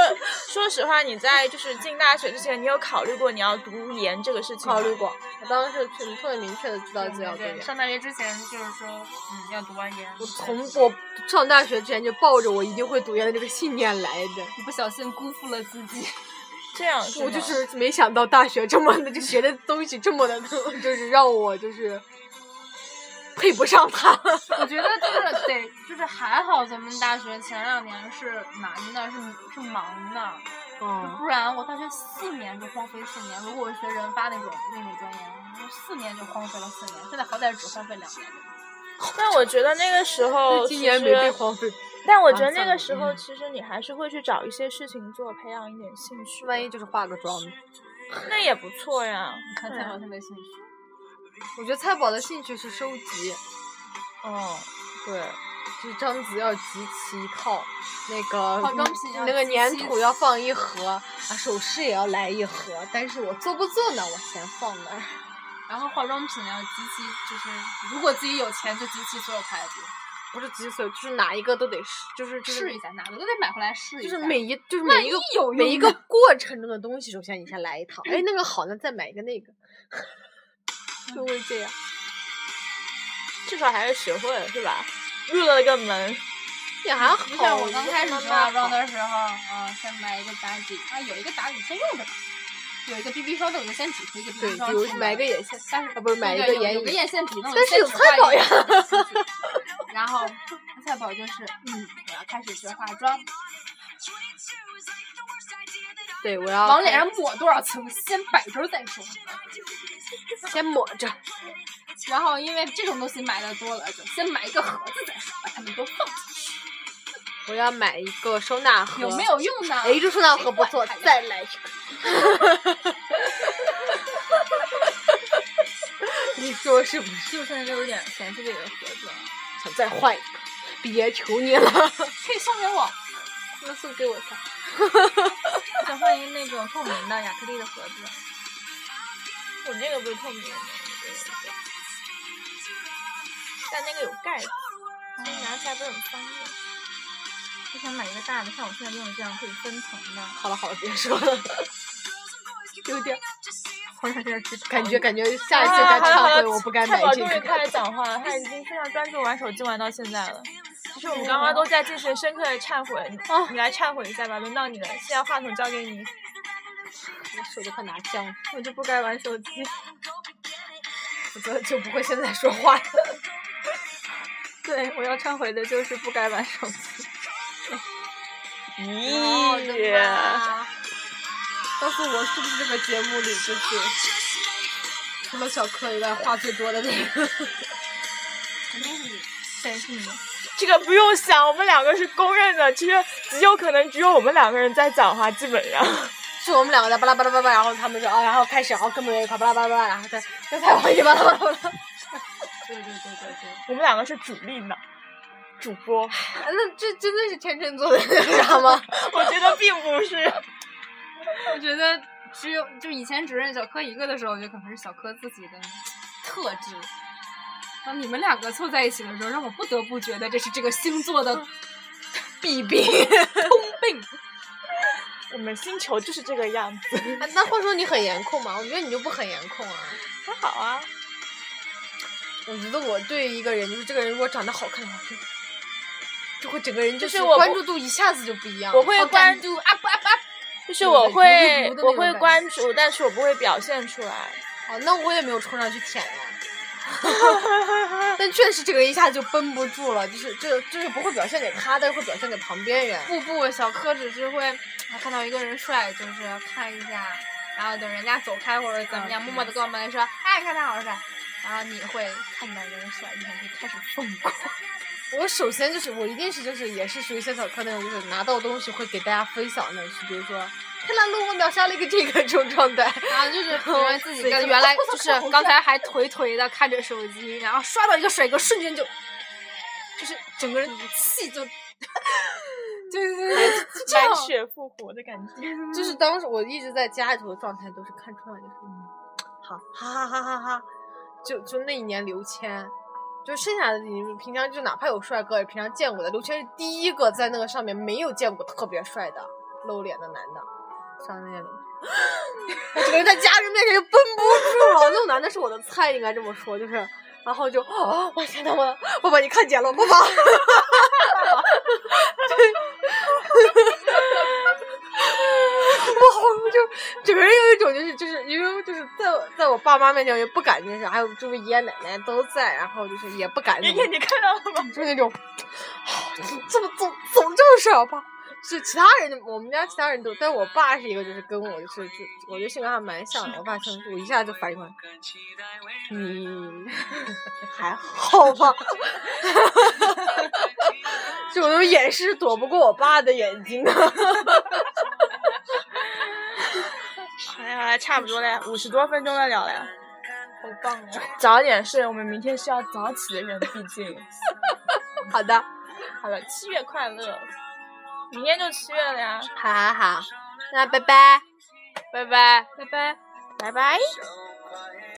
Speaker 1: 说实话，你在就是进大学之前，你有考虑过你要读研这个事情吗？
Speaker 2: 考虑过，我当时是特别明确的知道自己要读研。
Speaker 3: 对上大学之前就是说，嗯，要读完研。
Speaker 2: 我从我上大学之前就抱着我一定会读研的这个信念来的。
Speaker 3: 一不小心辜负了自己。
Speaker 1: 这样，
Speaker 2: 我就是没想到大学这么的，就学的东西这么的，就是让我就是配不上他。
Speaker 3: 我觉得就是得，就是还好咱们大学前两年是难的，是是忙的，
Speaker 2: 嗯，
Speaker 3: 不然我大学四年就荒废四年。如果我学人发那种那种专业，四年就荒废了四年。现在好歹只荒废两年。
Speaker 1: 但我觉得那个时候
Speaker 2: 今年没被荒废。
Speaker 1: 但我觉得那个时候，
Speaker 2: 嗯
Speaker 1: 其实你还是会去找一些事情做，培养一点兴趣的。
Speaker 2: 万一就是化个妆？
Speaker 1: 那也不错呀。
Speaker 3: 你看蔡宝现在兴趣，
Speaker 2: 我觉得菜宝的兴趣是收集，
Speaker 1: 嗯，
Speaker 2: 对，就是章子要集齐一套，那个
Speaker 3: 化妆品要
Speaker 2: 那个粘土要放一盒，啊，首饰也要来一盒，但是我做不做呢？我先放那儿。
Speaker 3: 然后化妆品要集齐，就是如果自己有钱就集齐所有牌子，
Speaker 2: 不是集所，就是哪一个都得试，就是就是
Speaker 3: 试一下，哪个都得买回来试一下。
Speaker 2: 就是每一就是每一个
Speaker 3: 一
Speaker 2: 每一个过程中的东西，首先你先来一套，哎，那个好，那再买一个那个，就会这样。
Speaker 1: 至少还是学会了，是吧？入了个门。
Speaker 2: 也还好。
Speaker 3: 就像我刚开始
Speaker 2: 慢
Speaker 3: 学化妆的时候，啊，先买一个打底，啊，有一个打底先用着吧，有一个 BB 霜，那我就先挤出一个 BB，霜出来。
Speaker 2: 比如买个眼线，
Speaker 3: 但是
Speaker 2: 啊不是买一个眼影
Speaker 3: 有有个眼线笔，那我
Speaker 2: 但
Speaker 3: 就是
Speaker 2: 有菜宝呀
Speaker 3: 眼然后菜宝就是，嗯，我要开始学化妆，
Speaker 2: 对，我要
Speaker 3: 往脸上抹多少层，先摆着再说。
Speaker 2: 先抹着。
Speaker 3: 然后因为这种东西买的多了，就先买一个盒子再说，把它们都放进去。
Speaker 2: 我要买一个收纳盒，
Speaker 3: 有没？有用呢？
Speaker 2: 哎，这收纳盒不错再来一个。你说是不是？
Speaker 4: 就现在就有点嫌弃这个盒子了。
Speaker 2: 想再换一个？别求你了，
Speaker 3: 可以送给我。
Speaker 2: 那送给我看。
Speaker 4: 我 想换一个那种透明的亚克力的盒子。
Speaker 1: 我那个不是透明的，但那个有盖子，所以拿起来不是很方便。
Speaker 4: 我想买一个大的，像我现在用的这样可以分层的。
Speaker 2: 好了好了，别说了，有点
Speaker 4: 好想现在去
Speaker 2: 感觉，感觉下一次
Speaker 1: 啊
Speaker 2: 该忏悔，
Speaker 1: 好了好了，
Speaker 2: 我不该买这个。
Speaker 1: 终于开始讲话了，他已经非常专注玩手机玩到现在了。其实我们刚刚都在进行深刻的忏悔，你
Speaker 2: 哦
Speaker 1: 你来忏悔一下吧，轮到你了，现在话筒交给你。
Speaker 2: 我手都快拿僵了，
Speaker 4: 我就不该玩手机。
Speaker 2: 否则就不会现在说话了。
Speaker 4: 对，我要忏悔的就是不该玩手机。
Speaker 1: 咦，
Speaker 2: 告诉我是不是这个节目里就是除了小柯以外话最多的那个？
Speaker 3: 肯定是你。
Speaker 4: 谁是你？
Speaker 1: 这个不用想，我们两个是公认的，其实极有可能只有我们两个人在讲话，基本上。
Speaker 2: 是我们两个在巴拉巴拉巴拉，然后他们说啊，然后开始，然后跟着一块巴拉巴拉巴拉，然后再再再往一巴拉巴拉巴拉。
Speaker 3: 对对对对对。
Speaker 1: 我们两个是主力呢，主播。
Speaker 2: 那这真的是天秤座的那啥吗？
Speaker 1: 我觉得并不是。
Speaker 3: 我觉得只有就以前只认小柯一个的时候，我觉得可能是小柯自己的特质。当你们两个凑在一起的时候，让我不得不觉得这是这个星座的
Speaker 2: 弊病。
Speaker 3: 通病。
Speaker 1: 我们星球就是这个样子。
Speaker 2: 那话说你很颜控吗？我觉得你就不很颜控啊。
Speaker 1: 还好啊。
Speaker 2: 我觉得我对一个人，就是这个人如果长得好看的话，就就会整个人就
Speaker 1: 就是我
Speaker 2: 关注度一下子就不一样。
Speaker 1: 我会关
Speaker 2: 注 up up up。
Speaker 1: 就是我会我会关注，但是我不会表现出来。
Speaker 2: 哦，那我也没有冲上去舔呀。但确实这个人一下就绷不住了，就是这就是不会表现给他，但是会表现给旁边人。
Speaker 3: 不不，小柯只是会看到一个人帅，就是看一下，然后等人家走开或者怎么样，默默的跟我们说，哎，看他好帅。然后你会看到一个人帅，你就开始疯狂。
Speaker 2: 我首先就是我一定是就是也是属于像小柯那种，就是拿到东西会给大家分享的，是比如说。看到路我秒杀了一个这个这种状态，
Speaker 3: 然后就是觉得自己跟原来就是刚才还颓颓的看着手机，然后刷到一个帅哥，瞬间就就是整个人气就，就是
Speaker 1: 满血复活的感觉。
Speaker 2: 就是当时我一直在家里头的状态都是看春晚就是，好，哈哈哈哈哈，就就那一年刘谦，就剩下的你平常就哪怕有帅哥也平常见过的，刘谦是第一个在那个上面没有见过特别帅的露脸的男的。上那种，我整个人在家人面前就绷不住了。那种男的是我的菜，应该这么说，就是，然后就，我天呐，我爸爸你看见了，爸爸，对，我就整个人有一种就是就是因为就是在在我爸妈面前我也不敢，就是还有周围爷爷奶奶都在，然后就是也不敢。
Speaker 1: 爷爷你看到了吗？
Speaker 2: 就是那种，怎么总总这么帅，我爸。是其他人，我们家其他人都，但我爸是一个，就是跟我就是就，我觉得性格还蛮像的。我爸生我一下就反应过来，你还好吧？就我那种掩饰躲不过我爸的眼睛的。
Speaker 1: 好嘞好嘞，差不多了，五十多分钟了，聊了，
Speaker 2: 好棒啊！
Speaker 1: 早点睡，我们明天是要早起的人，毕竟。
Speaker 2: 好的，
Speaker 1: 好了，七月快乐。明天就七月了呀，
Speaker 2: 好好好，那拜拜，
Speaker 3: 拜拜，
Speaker 1: 拜拜，拜拜。